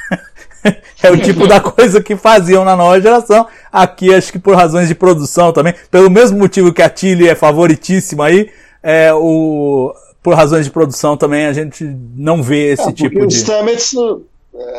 é o tipo da coisa que faziam na nova geração. Aqui, acho que por razões de produção também, pelo mesmo motivo que a Tilly é favoritíssima aí, é o por razões de produção também a gente não vê esse É, tipo o de. Stamets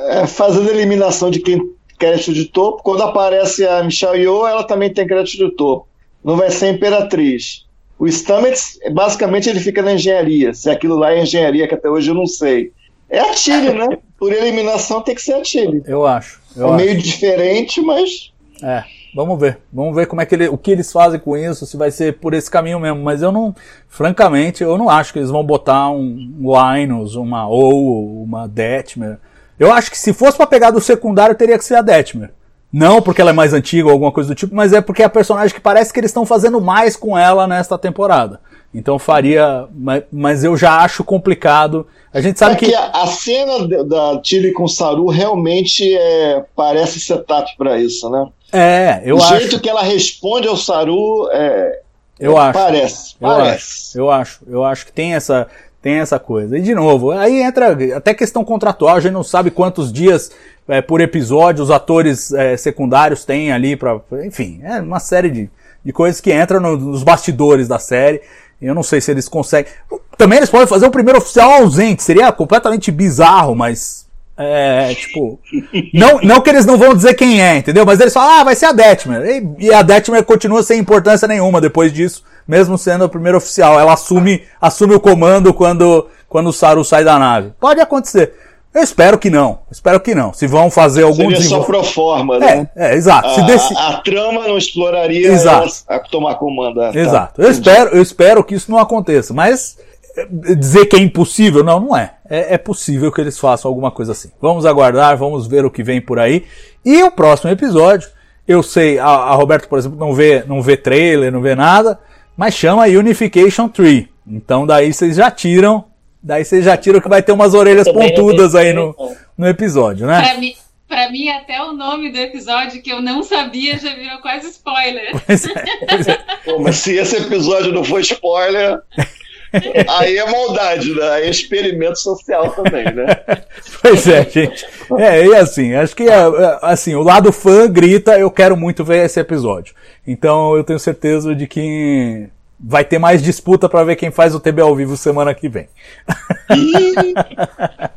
é, fazendo a eliminação de quem crédito de topo. Quando aparece a Michelle Yeoh, ela também tem crédito de topo. Não vai ser Imperatriz. O Stamets, basicamente, ele fica na engenharia. Se aquilo lá é engenharia, que até hoje eu não sei. É a Tilly, né? Por eliminação tem que ser a Tilly. Eu acho. Eu É acho. meio diferente, mas É, vamos ver. Vamos ver como é que ele, o que eles fazem com isso, se vai ser por esse caminho mesmo. Mas eu não, francamente, eu não acho que eles vão botar um Linus, uma ou uma Detmer. Eu acho que se fosse pra pegar do secundário, teria que ser a Detmer. Não porque ela é mais antiga ou alguma coisa do tipo, mas é porque é a personagem que parece que eles estão fazendo mais com ela nesta temporada. Então faria, mas, mas eu já acho complicado. A gente sabe é que que a, a cena da- Tilly com o Saru realmente é, parece setup pra isso, né? é, eu o acho, jeito que ela responde ao Saru é, eu acho. parece, Eu parece. acho, eu acho, eu acho que tem essa, tem essa coisa. E de novo, aí entra até questão contratual, a gente não sabe quantos dias é, por episódio os atores é, secundários têm ali para, enfim, é uma série de, de coisas que entram no- nos bastidores da série. Eu não sei se eles conseguem. Também eles podem fazer o primeiro oficial ausente, seria completamente bizarro, mas é, tipo, não, não que eles não vão dizer quem é, entendeu? Mas eles falam, ah, vai ser a Detmer. E, e a Detmer continua sem importância nenhuma depois disso, mesmo sendo a primeira oficial. Ela assume, assume o comando quando, quando o Saru sai da nave. Pode acontecer. Eu espero que não. Espero que não. Se vão fazer algum Seria só desenvol- pro forma, né? É, é, exato. Se A, desse- a trama não exploraria Exato. ela a tomar comando. Ah, tá. Exato. Eu espero, eu espero que isso não aconteça, mas eh, dizer que é impossível, não, não é. é. é possível que eles façam alguma coisa assim. Vamos aguardar, vamos ver o que vem por aí. E o próximo episódio, eu sei, a, a Roberto, por exemplo, não vê, não vê trailer, não vê nada, mas chama Unification Tree. Então daí vocês já tiram, daí vocês já tiram que vai ter umas orelhas pontudas aí no, no episódio, né? Pra mim, pra mim, até o nome do episódio que eu não sabia já virou quase spoiler. Pois é, pois é. Pô, mas se esse episódio não for spoiler, aí é maldade, né? Aí é experimento social também, né? Pois é, gente. É, e assim, acho que é, é, assim, o lado fã grita, eu quero muito ver esse episódio. Então eu tenho certeza de que vai ter mais disputa pra ver quem faz o TB ao vivo semana que vem. Ih,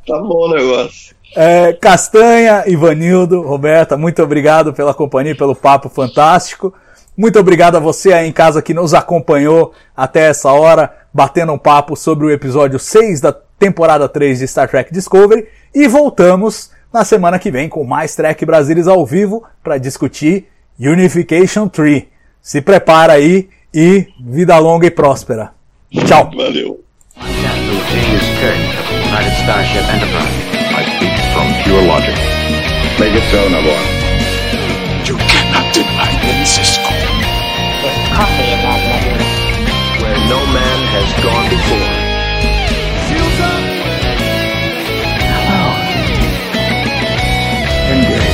tá bom o negócio. É, Castanha, Ivanildo, Roberta, muito obrigado pela companhia, e pelo papo fantástico. Muito obrigado a você aí em casa que nos acompanhou até essa hora, batendo um papo sobre o episódio 6 da temporada 3 de Star Trek Discovery. E voltamos na semana que vem com mais Trek Brasilis ao vivo para discutir Unification Tree. Se prepara aí e vida longa e próspera. Tchau. Valeu. Hello. Engage.